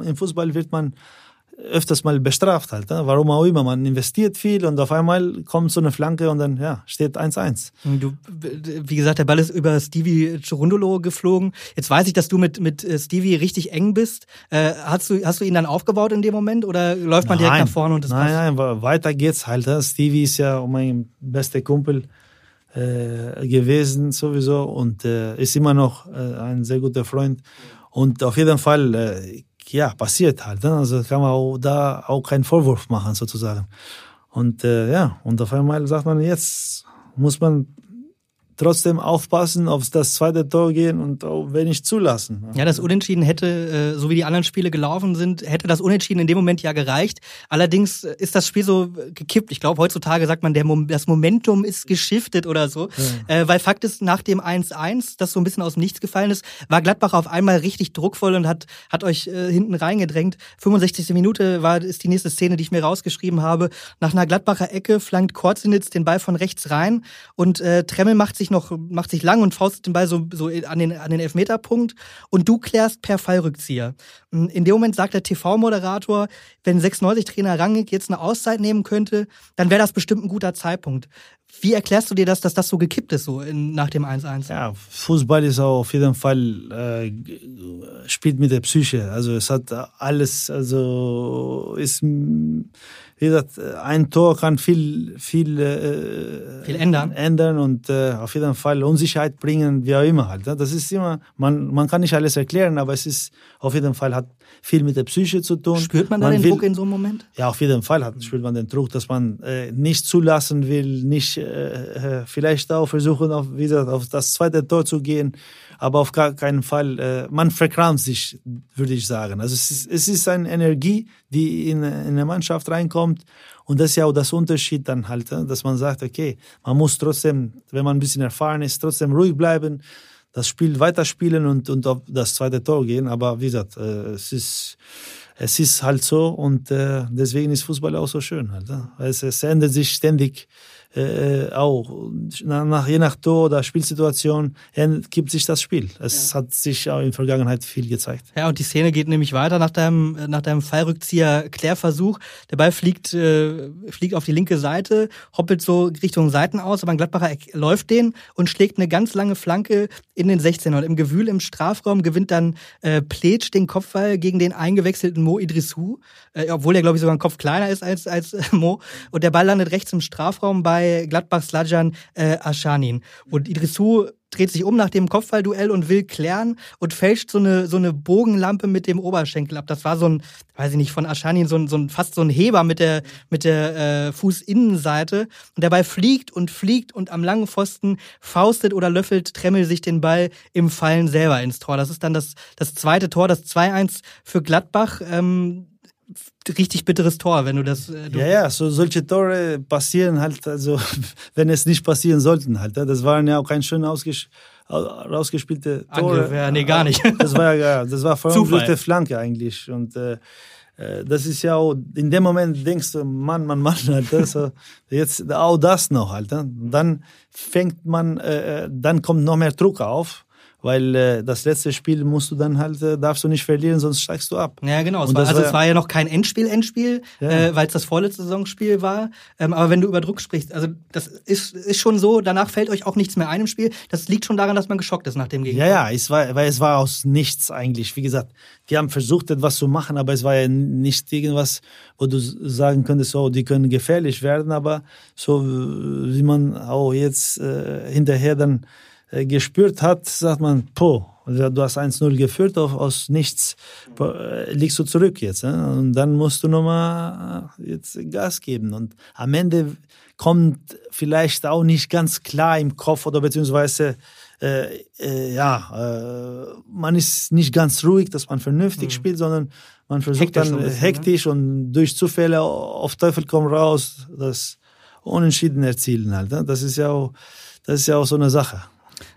im Fußball wird man öfters mal bestraft halt. Ne? Warum auch immer. Man investiert viel und auf einmal kommt so eine Flanke und dann ja, steht 1-1. Du, wie gesagt, der Ball ist über Stevie Chirundolo geflogen. Jetzt weiß ich, dass du mit, mit äh, Stevie richtig eng bist. Äh, hast, du, hast du ihn dann aufgebaut in dem Moment oder läuft man nein, direkt nach vorne und das Nein, passt? nein, weiter geht's halt. Ne? Stevie ist ja mein bester Kumpel äh, gewesen sowieso und äh, ist immer noch äh, ein sehr guter Freund. Und auf jeden Fall äh, ja, passiert halt. Ne? Also kann man auch da auch keinen Vorwurf machen sozusagen. Und äh, ja, und auf einmal sagt man, jetzt muss man trotzdem aufpassen, auf das zweite Tor gehen und auch wenig zulassen. Ja, das Unentschieden hätte, äh, so wie die anderen Spiele gelaufen sind, hätte das Unentschieden in dem Moment ja gereicht. Allerdings ist das Spiel so gekippt. Ich glaube, heutzutage sagt man, der Mom das Momentum ist geschiftet oder so. Ja. Äh, weil Fakt ist, nach dem 1-1, das so ein bisschen aus dem Nichts gefallen ist, war Gladbach auf einmal richtig druckvoll und hat, hat euch äh, hinten reingedrängt. 65. Minute war, ist die nächste Szene, die ich mir rausgeschrieben habe. Nach einer Gladbacher Ecke flankt Korzinitz den Ball von rechts rein und äh, Tremmel macht sich noch, macht sich lang und faustet den Ball so, so an, den, an den Elfmeterpunkt und du klärst per Fallrückzieher. In dem Moment sagt der TV-Moderator, wenn 96-Trainer Rangnick jetzt eine Auszeit nehmen könnte, dann wäre das bestimmt ein guter Zeitpunkt. Wie erklärst du dir das, dass das so gekippt ist, so in, nach dem 1-1? Ja, Fußball ist auch auf jeden Fall, äh, spielt mit der Psyche. Also es hat alles, also ist, wie gesagt, ein Tor kann viel, viel, äh, viel ändern. ändern und äh, auf jeden Fall Unsicherheit bringen, wie auch immer halt. Ne? Das ist immer, man, man kann nicht alles erklären, aber es ist auf jeden Fall hat viel mit der Psyche zu tun. Spürt man da man den will, Druck in so einem Moment? Ja, auf jeden Fall hat, spürt man den Druck, dass man äh, nicht zulassen will, nicht äh, äh vielleicht auch versuchen, auf, wie gesagt, auf das zweite Tor zu gehen, aber auf gar keinen Fall, äh, man verkrampft sich, würde ich sagen. Also es ist, es ist eine Energie, die in, in eine Mannschaft reinkommt. Und das ist ja auch das Unterschied dann halt, ne, dass man sagt, okay, man muss trotzdem, wenn man ein bisschen erfahren ist, trotzdem ruhig bleiben, das Spiel weiterspielen und, und auf das zweite Tor gehen. Aber wie gesagt, äh, es ist, es ist halt so und äh, deswegen ist Fußball auch so schön halt. Ne? Es, es ändert sich ständig äh, auch nach, je nach Tor oder Spielsituation gibt sich das Spiel. Es ja. hat sich auch in der Vergangenheit viel gezeigt. Ja, und die Szene geht nämlich weiter nach deinem, nach deinem Fallrückzieher Klärversuch. Der Ball fliegt, äh, fliegt auf die linke Seite, hoppelt so Richtung Seiten aus, aber ein Gladbacher läuft den und schlägt eine ganz lange Flanke in den 16er. Und im Gewühl im Strafraum gewinnt dann äh, Pletsch den Kopfball gegen den eingewechselten Mo Idrissou, äh, obwohl er, glaube ich, sogar ein Kopf kleiner ist als, als äh, [laughs] Mo. Und der Ball landet rechts im Strafraum bei bei Gladbach Slajan äh, Aschanin. Und Idrissou dreht sich um nach dem Kopfballduell und will klären und fälscht so eine, so eine Bogenlampe mit dem Oberschenkel ab. Das war so ein, weiß ich nicht, von Aschanin, so ein, so ein fast so ein Heber mit der, mit der äh, Fußinnenseite. Und dabei fliegt und fliegt und am langen Pfosten faustet oder löffelt Tremmel sich den Ball im Fallen selber ins Tor. Das ist dann das, das zweite Tor, das 2-1 für Gladbach. Ähm, richtig bitteres Tor, wenn du das. Äh, du ja, ja, so solche Tore passieren halt, also [laughs] wenn es nicht passieren sollten halt. Das waren ja auch kein schön ausges rausgespielte Tore. Angriff, ja, nee, gar nicht. [laughs] Das war ja, das war vor allem durch die Flanke eigentlich und äh, äh, das ist ja auch, in dem Moment denkst du, Mann, Mann, Mann, halt, so, [laughs] jetzt auch das noch halt. Dann fängt man, äh, äh, dann kommt noch mehr Druck auf weil äh, das letzte Spiel musst du dann halt, äh, darfst du nicht verlieren, sonst steigst du ab. Ja, genau. Es war, also war, es war ja noch kein Endspiel, Endspiel, ja. äh, weil es das vorletzte Saisonspiel war. Ähm, aber wenn du über Druck sprichst, also das ist, ist schon so, danach fällt euch auch nichts mehr ein im Spiel. Das liegt schon daran, dass man geschockt ist nach dem Gegenspiel. Ja, ja, es war, weil es war aus nichts eigentlich. Wie gesagt, die haben versucht, etwas zu machen, aber es war ja nicht irgendwas, wo du sagen könntest, oh, die können gefährlich werden, aber so wie man auch jetzt äh, hinterher dann gespürt hat, sagt man, po, du hast 1-0 geführt, aus nichts äh, liegst du zurück jetzt. Und dann musst du nochmal äh, jetzt Gas geben. Und am Ende kommt vielleicht auch nicht ganz klar im Kopf oder beziehungsweise äh, äh, ja, äh, man ist nicht ganz ruhig, dass man vernünftig mhm. spielt, sondern man versucht hektisch dann bisschen, hektisch ne? und durch Zufälle auf Teufel komm raus das Unentschieden erzielen halt. Ne? Das ist ja auch, das ist ja auch so eine Sache.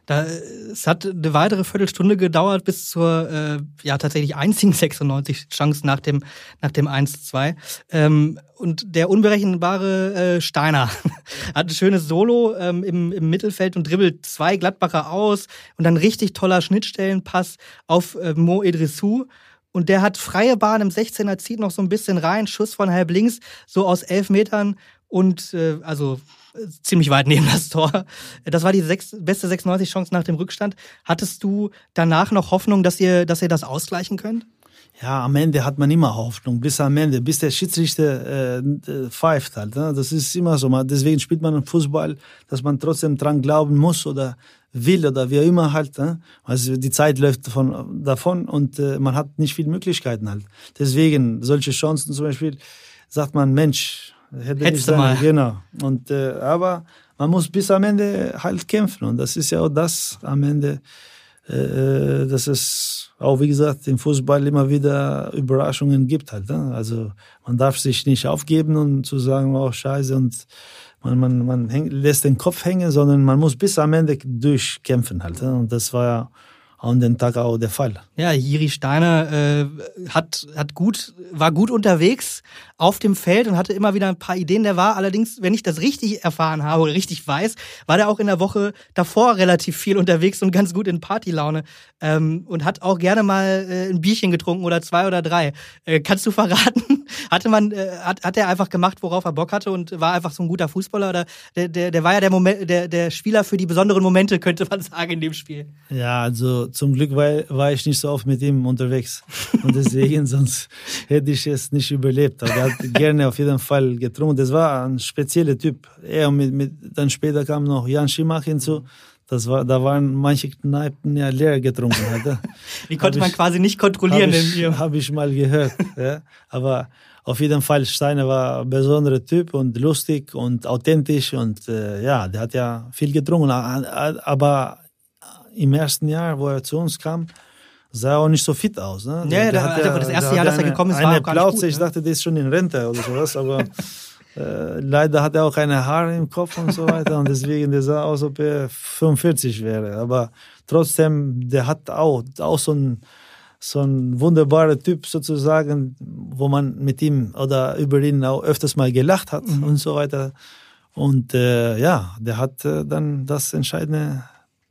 Da, es hat eine weitere Viertelstunde gedauert bis zur äh, ja tatsächlich einzigen [laughs] 96 Chance nach dem nach dem 1-2. Ähm, und der unberechenbare äh, Steiner [laughs] hat ein schönes Solo ähm, im, im Mittelfeld und dribbelt zwei Gladbacher aus und dann richtig toller Schnittstellenpass auf äh, Mo Edrissou und der hat freie Bahn im 16er, zieht noch so ein bisschen rein, Schuss von halb links, so aus elf Metern und äh, also ziemlich weit neben das Tor. Das war die sechs, beste 96 Chance nach dem Rückstand. Hattest du danach noch Hoffnung, dass ihr, dass ihr das ausgleichen könnt? Ja, am Ende hat man immer Hoffnung, bis am Ende, bis der Schiedsrichter äh, pfeift halt. Ne? Das ist immer so. Deswegen spielt man Fußball, dass man trotzdem dran glauben muss oder will oder wie immer halt. Ne? Also die Zeit läuft von, davon und äh, man hat nicht viele Möglichkeiten halt. Deswegen solche Chancen zum Beispiel sagt man, Mensch, Hätte Hättest du mal. Genau. Und, äh, aber man muss bis am Ende halt kämpfen. Und das ist ja auch das am Ende, äh, dass es auch, wie gesagt, im Fußball immer wieder Überraschungen gibt halt. Ne? Also man darf sich nicht aufgeben und zu sagen, oh scheiße, und man, man, man häng, lässt den Kopf hängen, sondern man muss bis am Ende durchkämpfen halt. Ne? Und das war ja an den Tag auch der Fall. Ja, Jiri Steiner äh, hat, hat gut, war gut unterwegs auf dem Feld und hatte immer wieder ein paar Ideen. Der war allerdings, wenn ich das richtig erfahren habe oder richtig weiß, war der auch in der Woche davor relativ viel unterwegs und ganz gut in Partylaune ähm, und hat auch gerne mal äh, ein Bierchen getrunken oder zwei oder drei. Äh, kannst du verraten? [laughs] Hatte man, äh, hat, hat er einfach gemacht, worauf er Bock hatte und war einfach so ein guter Fußballer oder der, der, der war ja der Moment, der, der Spieler für die besonderen Momente, könnte man sagen, in dem Spiel. Ja, also zum Glück war, war ich nicht so oft mit ihm unterwegs. Und deswegen, [laughs] sonst hätte ich es nicht überlebt. Aber er hat gerne auf jeden Fall getrunken. Das war ein spezieller Typ. Er mit, mit, dann später kam noch Jan Schimach hinzu. Das war, da waren manche Kneipen ja leer getrunken. [laughs] Hatte. Die konnte man ich, quasi nicht kontrollieren. Habe ich, hab ich mal gehört. ja. Aber auf jeden Fall, Steiner war ein besonderer Typ und lustig und authentisch und äh, ja, der hat ja viel getrunken. Aber im ersten Jahr, wo er zu uns kam, sah er auch nicht so fit aus. Ne? Ja, der, hat ja, das erste Jahr, dass er gekommen ist, war eine auch Plauze, gut, ne? Ich dachte, der ist schon in Rente oder sowas, aber [laughs] äh, leider hat er auch keine Haare im Kopf und so weiter und deswegen, der sah aus, als ob er 45 wäre. Aber trotzdem, der hat auch, auch so ein so ein wunderbarer Typ sozusagen, wo man mit ihm oder über ihn auch öfters mal gelacht hat mhm. und so weiter. Und äh, ja, der hat äh, dann das entscheidende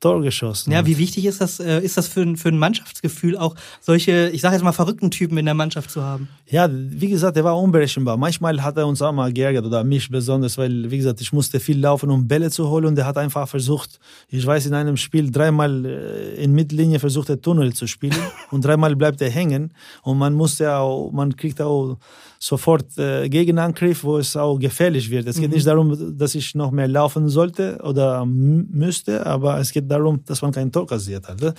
Tor geschossen. Ja, wie wichtig ist das, äh, ist das für ein, für ein Mannschaftsgefühl auch, solche, ich sage jetzt mal, verrückten Typen in der Mannschaft zu haben? Ja, wie gesagt, er war unberechenbar. Manchmal hat er uns auch mal geärgert oder mich besonders, weil, wie gesagt, ich musste viel laufen, um Bälle zu holen und er hat einfach versucht, ich weiß, in einem Spiel dreimal äh, in Mittellinie versucht er Tunnel zu spielen [laughs] und dreimal bleibt er hängen und man musste auch, man kriegt auch sofort äh, Gegenangriff, wo es auch gefährlich wird. Es geht mhm. nicht darum, dass ich noch mehr laufen sollte oder müsste, aber es geht darum, dass man kein Tor kassiert hatte.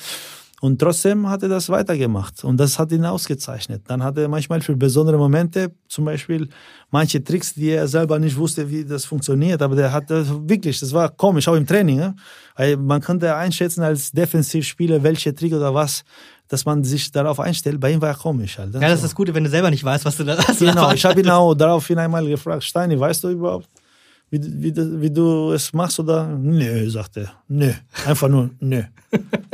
Und trotzdem hat er das weitergemacht und das hat ihn ausgezeichnet. Dann hat er manchmal für besondere Momente, zum Beispiel manche Tricks, die er selber nicht wusste, wie das funktioniert, aber der hat wirklich, das war komisch, auch im Training. Ne? Man konnte einschätzen als Defensivspieler, welche Trick oder was dass man sich darauf einstellt. Bei ihm war er komisch halt. Ja, das ist das Gute, wenn du selber nicht weißt, was du da hast. Genau, ich habe ihn auch daraufhin einmal gefragt, Steini, weißt du überhaupt, wie, wie, wie du es machst oder? Nö, sagt er. Nö. Einfach nur nö.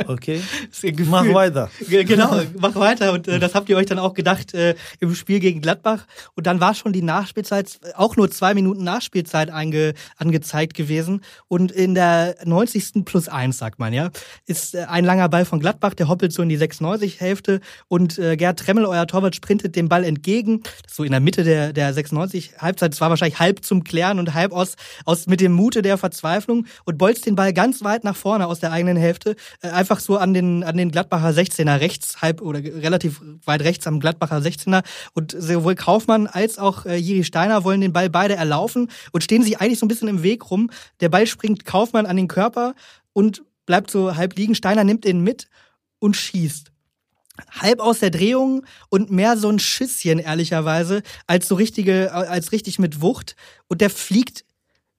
Okay. [laughs] mach weiter. Genau, [laughs] mach weiter. Und äh, das habt ihr euch dann auch gedacht äh, im Spiel gegen Gladbach. Und dann war schon die Nachspielzeit, auch nur zwei Minuten Nachspielzeit einge, angezeigt gewesen. Und in der 90. plus eins, sagt man ja, ist äh, ein langer Ball von Gladbach, der hoppelt so in die 96-Hälfte und äh, Gerd Tremmel, euer Torwart, sprintet dem Ball entgegen. So in der Mitte der, der 96-Halbzeit. Es war wahrscheinlich halb zum Klären und halb aus, aus mit dem Mute der Verzweiflung und bolzt den Ball ganz weit nach vorne aus der eigenen Hälfte. Äh, einfach so an den, an den Gladbacher 16er rechts, halb oder relativ weit rechts am Gladbacher 16er. Und sowohl Kaufmann als auch äh, Jiri Steiner wollen den Ball beide erlaufen und stehen sich eigentlich so ein bisschen im Weg rum. Der Ball springt Kaufmann an den Körper und bleibt so halb liegen. Steiner nimmt ihn mit und schießt halb aus der Drehung und mehr so ein Schüsschen, ehrlicherweise, als so richtige, als richtig mit Wucht. Und der fliegt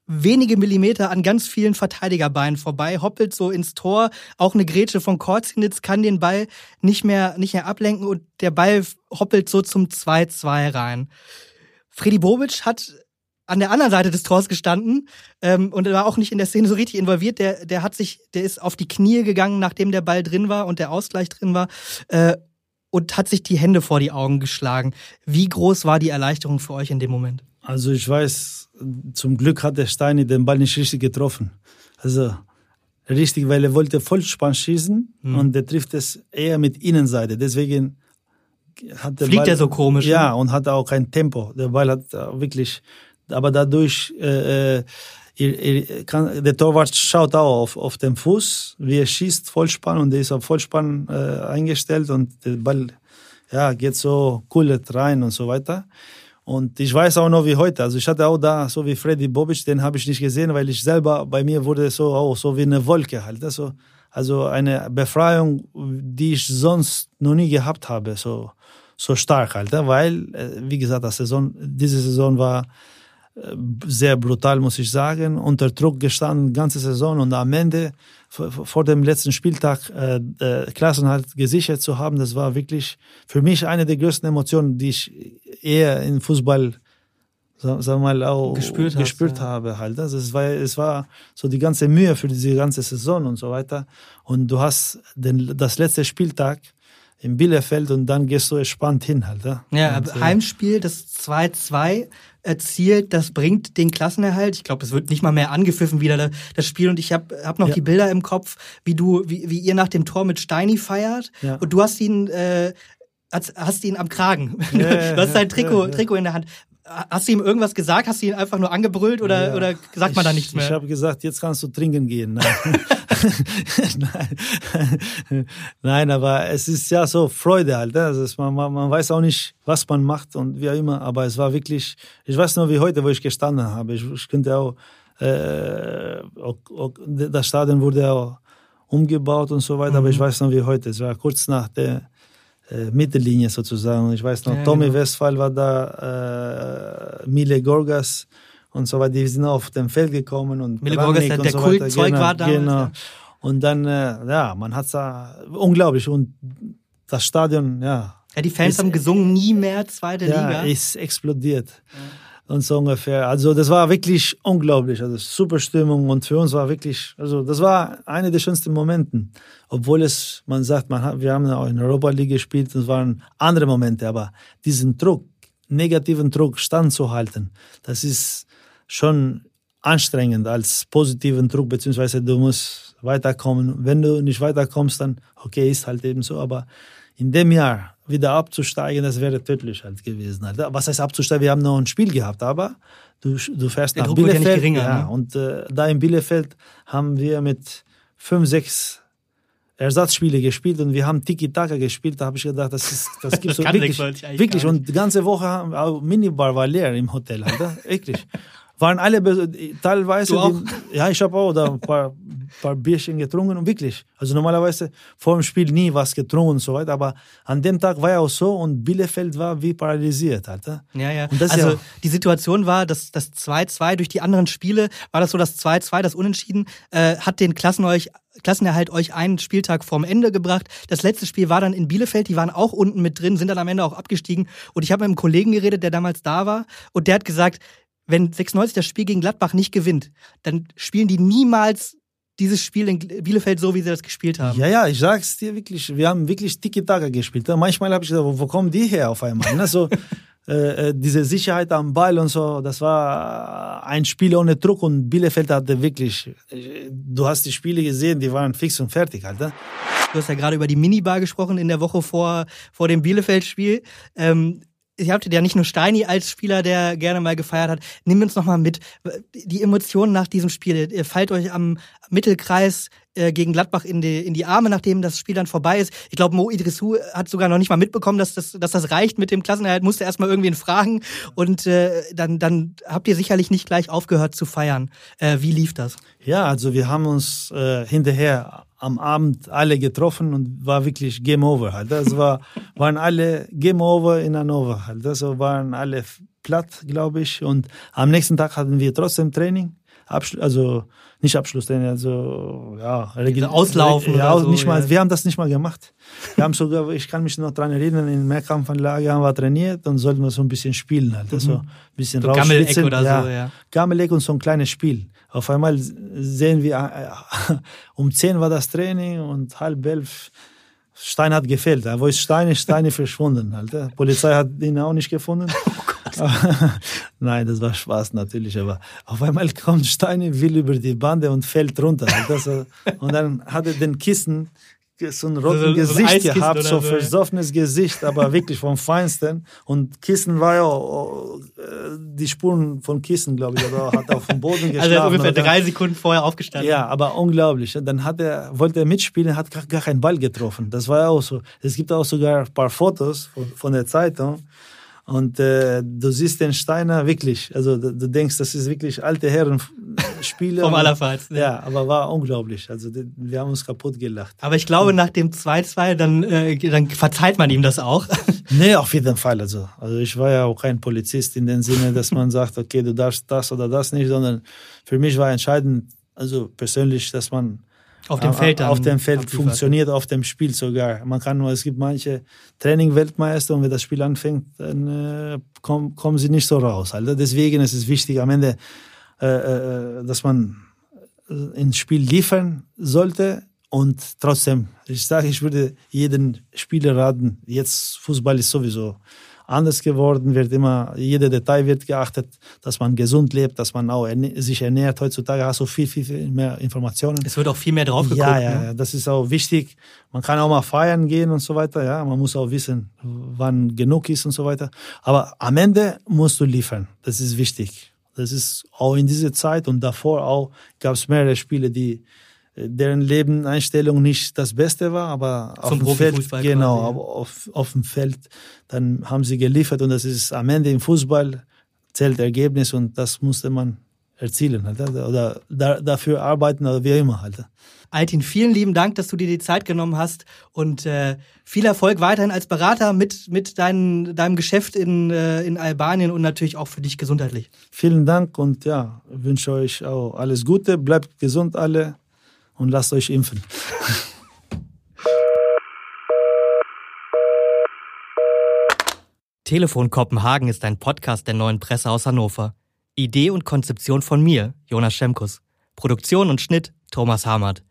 wenige Millimeter an ganz vielen Verteidigerbeinen vorbei, hoppelt so ins Tor. Auch eine Grätsche von Korzinitz kann den Ball nicht mehr, nicht mehr ablenken und der Ball hoppelt so zum 2-2 rein. Freddy Bobic hat an der anderen Seite des Tors gestanden ähm, und war auch nicht in der Szene so richtig involviert. Der, der hat sich, der ist auf die Knie gegangen, nachdem der Ball drin war und der Ausgleich drin war. Äh, und hat sich die Hände vor die Augen geschlagen. Wie groß war die Erleichterung für euch in dem Moment? Also ich weiß, zum Glück hat der Steini den Ball nicht richtig getroffen. Also richtig, weil er wollte Vollspann schießen mhm. und der trifft es eher mit Innenseite. Deswegen hat der Fliegt Ball, er so komisch? Ja, ne? und hat auch kein Tempo. Der Ball hat wirklich, aber dadurch, äh, äh, kann, der Torwart schaut auch auf, auf den Fuß, wie er schießt, Vollspann und der ist auf Vollspann äh, eingestellt und der Ball ja, geht so cool rein und so weiter. Und ich weiß auch noch wie heute. Also ich hatte auch da, so wie Freddy Bobic, den habe ich nicht gesehen, weil ich selber, bei mir wurde so auch so wie eine Wolke halt. Also, also eine Befreiung, die ich sonst noch nie gehabt habe, so, so stark halt. Weil, äh, wie gesagt, das Saison, diese Saison war äh, sehr brutal, muss ich sagen, unter Druck gestanden, ganze Saison und am Ende vor dem letzten Spieltag äh, äh, Klassenhalt gesichert zu haben, das war wirklich für mich eine der größten Emotionen, die ich eher in Fußball sagen mal auch gespürt, gespürt hast, ja. habe halt. Also es war es war so die ganze Mühe für diese ganze Saison und so weiter und du hast den das letzte Spieltag in Bielefeld und dann gehst du entspannt hin halt. Ja, ja und, äh, Heimspiel, das 2-2 erzielt, das bringt den Klassenerhalt. Ich glaube, es wird nicht mal mehr angepfiffen wieder das Spiel und ich habe hab noch ja. die Bilder im Kopf, wie du wie, wie ihr nach dem Tor mit Steini feiert ja. und du hast ihn äh, hast, hast ihn am Kragen. Ja, [laughs] du hast sein Trikot, Trikot in der Hand. Hast du ihm irgendwas gesagt? Hast du ihn einfach nur angebrüllt oder, ja, oder sagt man da nichts mehr? Ich habe gesagt, jetzt kannst du trinken gehen. Nein. Nein. [laughs] Nein, aber es ist ja so Freude halt. Ne? Also man, man, man weiß auch nicht, was man macht und wie auch immer. Aber es war wirklich, ich weiß nur wie heute, wo ich gestanden habe. Ich, ich könnte auch, äh, auch, auch, das Stadion wurde auch umgebaut und so weiter, mhm. aber ich mhm. weiß noch wie heute. Es war kurz nach der Mittellinie sozusagen. Ich weiß noch, ja, Tommy genau. Westphal war da, äh, Mile Gorgas und so weiter. Die sind auf dem Feld gekommen und Mile Gorgas, der, der so Kultzeug genau, war da. Genau. Und dann, äh, ja, man hat da unglaublich und das Stadion, ja. Ja, die Fans ist, haben gesungen, nie mehr zweite ja, Liga. ist explodiert. Ja und so ungefähr. Also das war wirklich unglaublich, also super Stimmung. Und für uns war wirklich, also das war eine der schönsten Momenten, obwohl es, man sagt, man hat, wir haben auch in Europa League gespielt, das waren andere Momente, aber diesen Druck, negativen Druck standzuhalten, das ist schon anstrengend als positiven Druck, beziehungsweise du musst weiterkommen. Wenn du nicht weiterkommst, dann okay, ist halt eben so, aber in dem Jahr wieder abzusteigen, das wäre tödlich halt gewesen. Halt. Was heißt abzusteigen? Wir haben noch ein Spiel gehabt, aber du, du fährst Der nach Druck Bielefeld. Ja, geringer, ja ne? Und äh, da in Bielefeld haben wir mit fünf, sechs Ersatzspiele gespielt und wir haben Tiki-Taka gespielt. Da habe ich gedacht, das, ist, das gibt [laughs] so wirklich. wirklich. Und die ganze Woche, haben, Minibar war leer im Hotel. Halt, wirklich waren alle teilweise. Die, ja, ich habe auch da ein paar, paar Bierchen getrunken und wirklich. Also normalerweise vor dem Spiel nie was getrunken und so weiter, aber an dem Tag war ja auch so und Bielefeld war wie paralysiert, Alter. Ja, ja. also ja die Situation war, dass das 2-2 durch die anderen Spiele war das so, das 2-2, das Unentschieden, äh, hat den Klassen euch Klassenerhalt euch einen Spieltag vorm Ende gebracht. Das letzte Spiel war dann in Bielefeld, die waren auch unten mit drin, sind dann am Ende auch abgestiegen. Und ich habe mit einem Kollegen geredet, der damals da war, und der hat gesagt, wenn 96 das Spiel gegen Gladbach nicht gewinnt, dann spielen die niemals dieses Spiel in Bielefeld so, wie sie das gespielt haben. Ja, ja, ich sag's dir wirklich, wir haben wirklich Tiki-Taka gespielt. Manchmal habe ich gedacht, wo kommen die her auf einmal? Ne? So, [laughs] äh, äh, diese Sicherheit am Ball und so, das war ein Spiel ohne Druck und Bielefeld hatte wirklich, äh, du hast die Spiele gesehen, die waren fix und fertig, Alter. Du hast ja gerade über die Minibar gesprochen in der Woche vor, vor dem Bielefeld-Spiel. Ähm, ihr habt ja nicht nur Steini als Spieler, der gerne mal gefeiert hat. Nimm uns noch mal mit. Die Emotionen nach diesem Spiel. Ihr fallt euch am Mittelkreis äh, gegen Gladbach in die, in die Arme, nachdem das Spiel dann vorbei ist. Ich glaube, Mo Idrissou hat sogar noch nicht mal mitbekommen, dass das, dass das reicht mit dem Klassenerhalt. Musste erstmal irgendwen fragen. Und äh, dann, dann habt ihr sicherlich nicht gleich aufgehört zu feiern. Äh, wie lief das? Ja, also wir haben uns äh, hinterher am Abend alle getroffen und war wirklich Game Over halt. Das war, [laughs] waren alle Game Over in Hannover halt. Also waren alle platt, glaube ich. Und am nächsten Tag hatten wir trotzdem Training. Abschlu also nicht Abschlusstraining, also ja, Diese Auslaufen. Ja, so, nicht mal, ja. wir haben das nicht mal gemacht. Wir haben sogar, ich kann mich noch dran erinnern, in Mehrkampfanlage haben wir trainiert und sollten wir so ein bisschen spielen halt. Also ein bisschen so Gammeleck oder ja, so, ja. Gammeleck und so ein kleines Spiel. Auf einmal sehen wir, äh, [laughs] um zehn war das Training und halb elf Stein hat gefehlt. Wo ist Stein? Steine verschwunden. Alter. Polizei hat ihn auch nicht gefunden. [laughs] Oh [laughs] Nein, das war Spaß natürlich. Aber auf einmal kommt Steine, will über die Bande und fällt runter. Und dann hat er den Kissen so ein rotes so, Gesicht so gehabt, so, so versoffenes Gesicht, aber wirklich vom Feinsten. Und Kissen war ja oh, die Spuren von Kissen, glaube ich, oder hat auf dem Boden geschlafen. [laughs] Also er ist ungefähr drei Sekunden vorher aufgestanden. Ja, aber unglaublich. Dann hat er, wollte er mitspielen, hat gar, gar keinen Ball getroffen. Das war ja auch so. Es gibt auch sogar ein paar Fotos von, von der Zeitung. Und äh, du siehst den Steiner wirklich, also du, du denkst, das ist wirklich alte Herren Spieler. [laughs] Vom Allerfeinsten. Ja, aber war unglaublich. Also wir haben uns kaputt gelacht. Aber ich glaube, nach dem 2-2, dann, äh, dann verzeiht man ihm das auch. [laughs] nee, auf jeden Fall. Also, also ich war ja auch kein Polizist in dem Sinne, dass man [laughs] sagt, okay, du darfst das oder das nicht, sondern für mich war entscheidend, also persönlich, dass man auf dem Feld, auf dem Feld funktioniert, auf dem Spiel sogar. Man kann nur, es gibt manche Training-Weltmeister und wenn das Spiel anfängt, dann äh, kommen, kommen sie nicht so raus. Also deswegen ist es wichtig, am Ende äh, äh, dass man ins Spiel liefern sollte. Und trotzdem, ich sage, ich würde jeden Spieler raten, jetzt Fußball ist sowieso anders geworden, wird immer, jede Detail wird geachtet, dass man gesund lebt, dass man auch erne sich ernährt. Heutzutage hast du viel, viel, viel mehr Informationen. Es wird auch viel mehr drauf geguckt. Ja, ja, ne? ja, das ist auch wichtig. Man kann auch mal feiern gehen und so weiter, ja. Man muss auch wissen, wann genug ist und so weiter. Aber am Ende musst du liefern. Das ist wichtig. Das ist auch in dieser Zeit und davor auch gab es mehrere Spiele, die deren Lebeneinstellung nicht das Beste war, aber Zum auf dem Feld, genau, quasi, ja. auf, auf dem Feld, dann haben sie geliefert und das ist am Ende im Fußball zählt Ergebnis und das musste man erzielen halt, oder da, dafür arbeiten oder wie immer halt. Altin, vielen lieben Dank, dass du dir die Zeit genommen hast und äh, viel Erfolg weiterhin als Berater mit, mit dein, deinem Geschäft in, äh, in Albanien und natürlich auch für dich gesundheitlich. Vielen Dank und ja, wünsche euch auch alles Gute, bleibt gesund alle und lasst euch impfen. [laughs] Telefon Kopenhagen ist ein Podcast der neuen Presse aus Hannover. Idee und Konzeption von mir, Jonas Schemkus. Produktion und Schnitt, Thomas Hamert.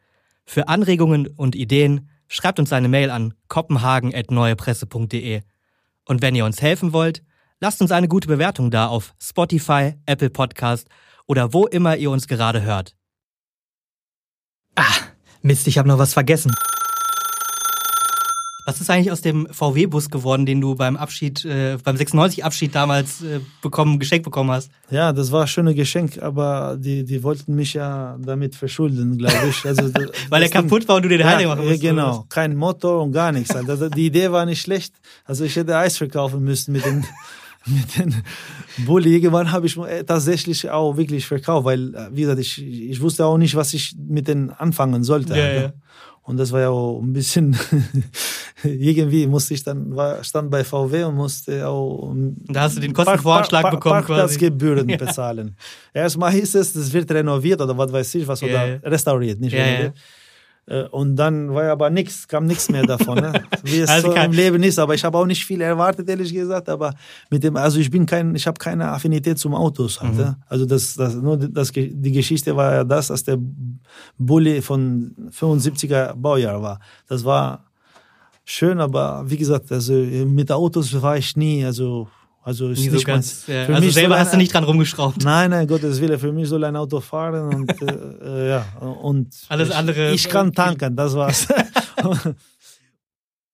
Für Anregungen und Ideen schreibt uns eine Mail an kopenhagen.neuepresse.de. Und wenn ihr uns helfen wollt, lasst uns eine gute Bewertung da auf Spotify, Apple Podcast oder wo immer ihr uns gerade hört. Ah, Mist, ich habe noch was vergessen. Was ist eigentlich aus dem VW-Bus geworden, den du beim Abschied, äh, beim 96-Abschied damals äh, bekommen, geschenkt bekommen hast? Ja, das war ein schönes Geschenk, aber die, die wollten mich ja damit verschulden, glaube ich. Also, [laughs] das Weil er kaputt war und du den heile machen ja, musst. oder genau, kein Motor und gar nichts. Also, die Idee war nicht schlecht. Also ich hätte Eis verkaufen müssen mit den [laughs] mit den Bulli. Irgendwann habe ich äh, tatsächlich auch wirklich verkauft, weil, äh, wie gesagt, ich, ich wusste auch nicht, was ich mit denen anfangen sollte. Ja, Also. ja. Und das war ja auch ein bisschen, [laughs] irgendwie musste ich dann, war, stand bei VW und musste auch da hast du den Kostenvoranschlag Park- bekommen Park- quasi. Parkplatzgebühren [laughs] Ja. bezahlen. Erstmal hieß es, das wird renoviert oder was weiß ich was, oder restauriert, nicht Ja, Und dann war ja aber nichts, kam nichts mehr davon, ne? [laughs] wie es Also so im Leben ist. Aber ich habe auch nicht viel erwartet, ehrlich gesagt. Aber mit dem, also ich bin kein, ich habe keine Affinität zum Autos. Halt, Mhm. ne? Also das, das, nur das, die Geschichte war ja das, dass der Bulli von 75er Baujahr war. Das war schön, aber wie gesagt, also mit Autos war ich nie, also also ist so nicht ganz, mein, ja. Also selber hast du nicht dran rumgeschraubt. Nein, nein, Gottes Wille, für mich soll ein Auto fahren und [laughs] äh, äh, ja und Alles ich, andere- Ich kann [laughs] tanken, das war's. [laughs]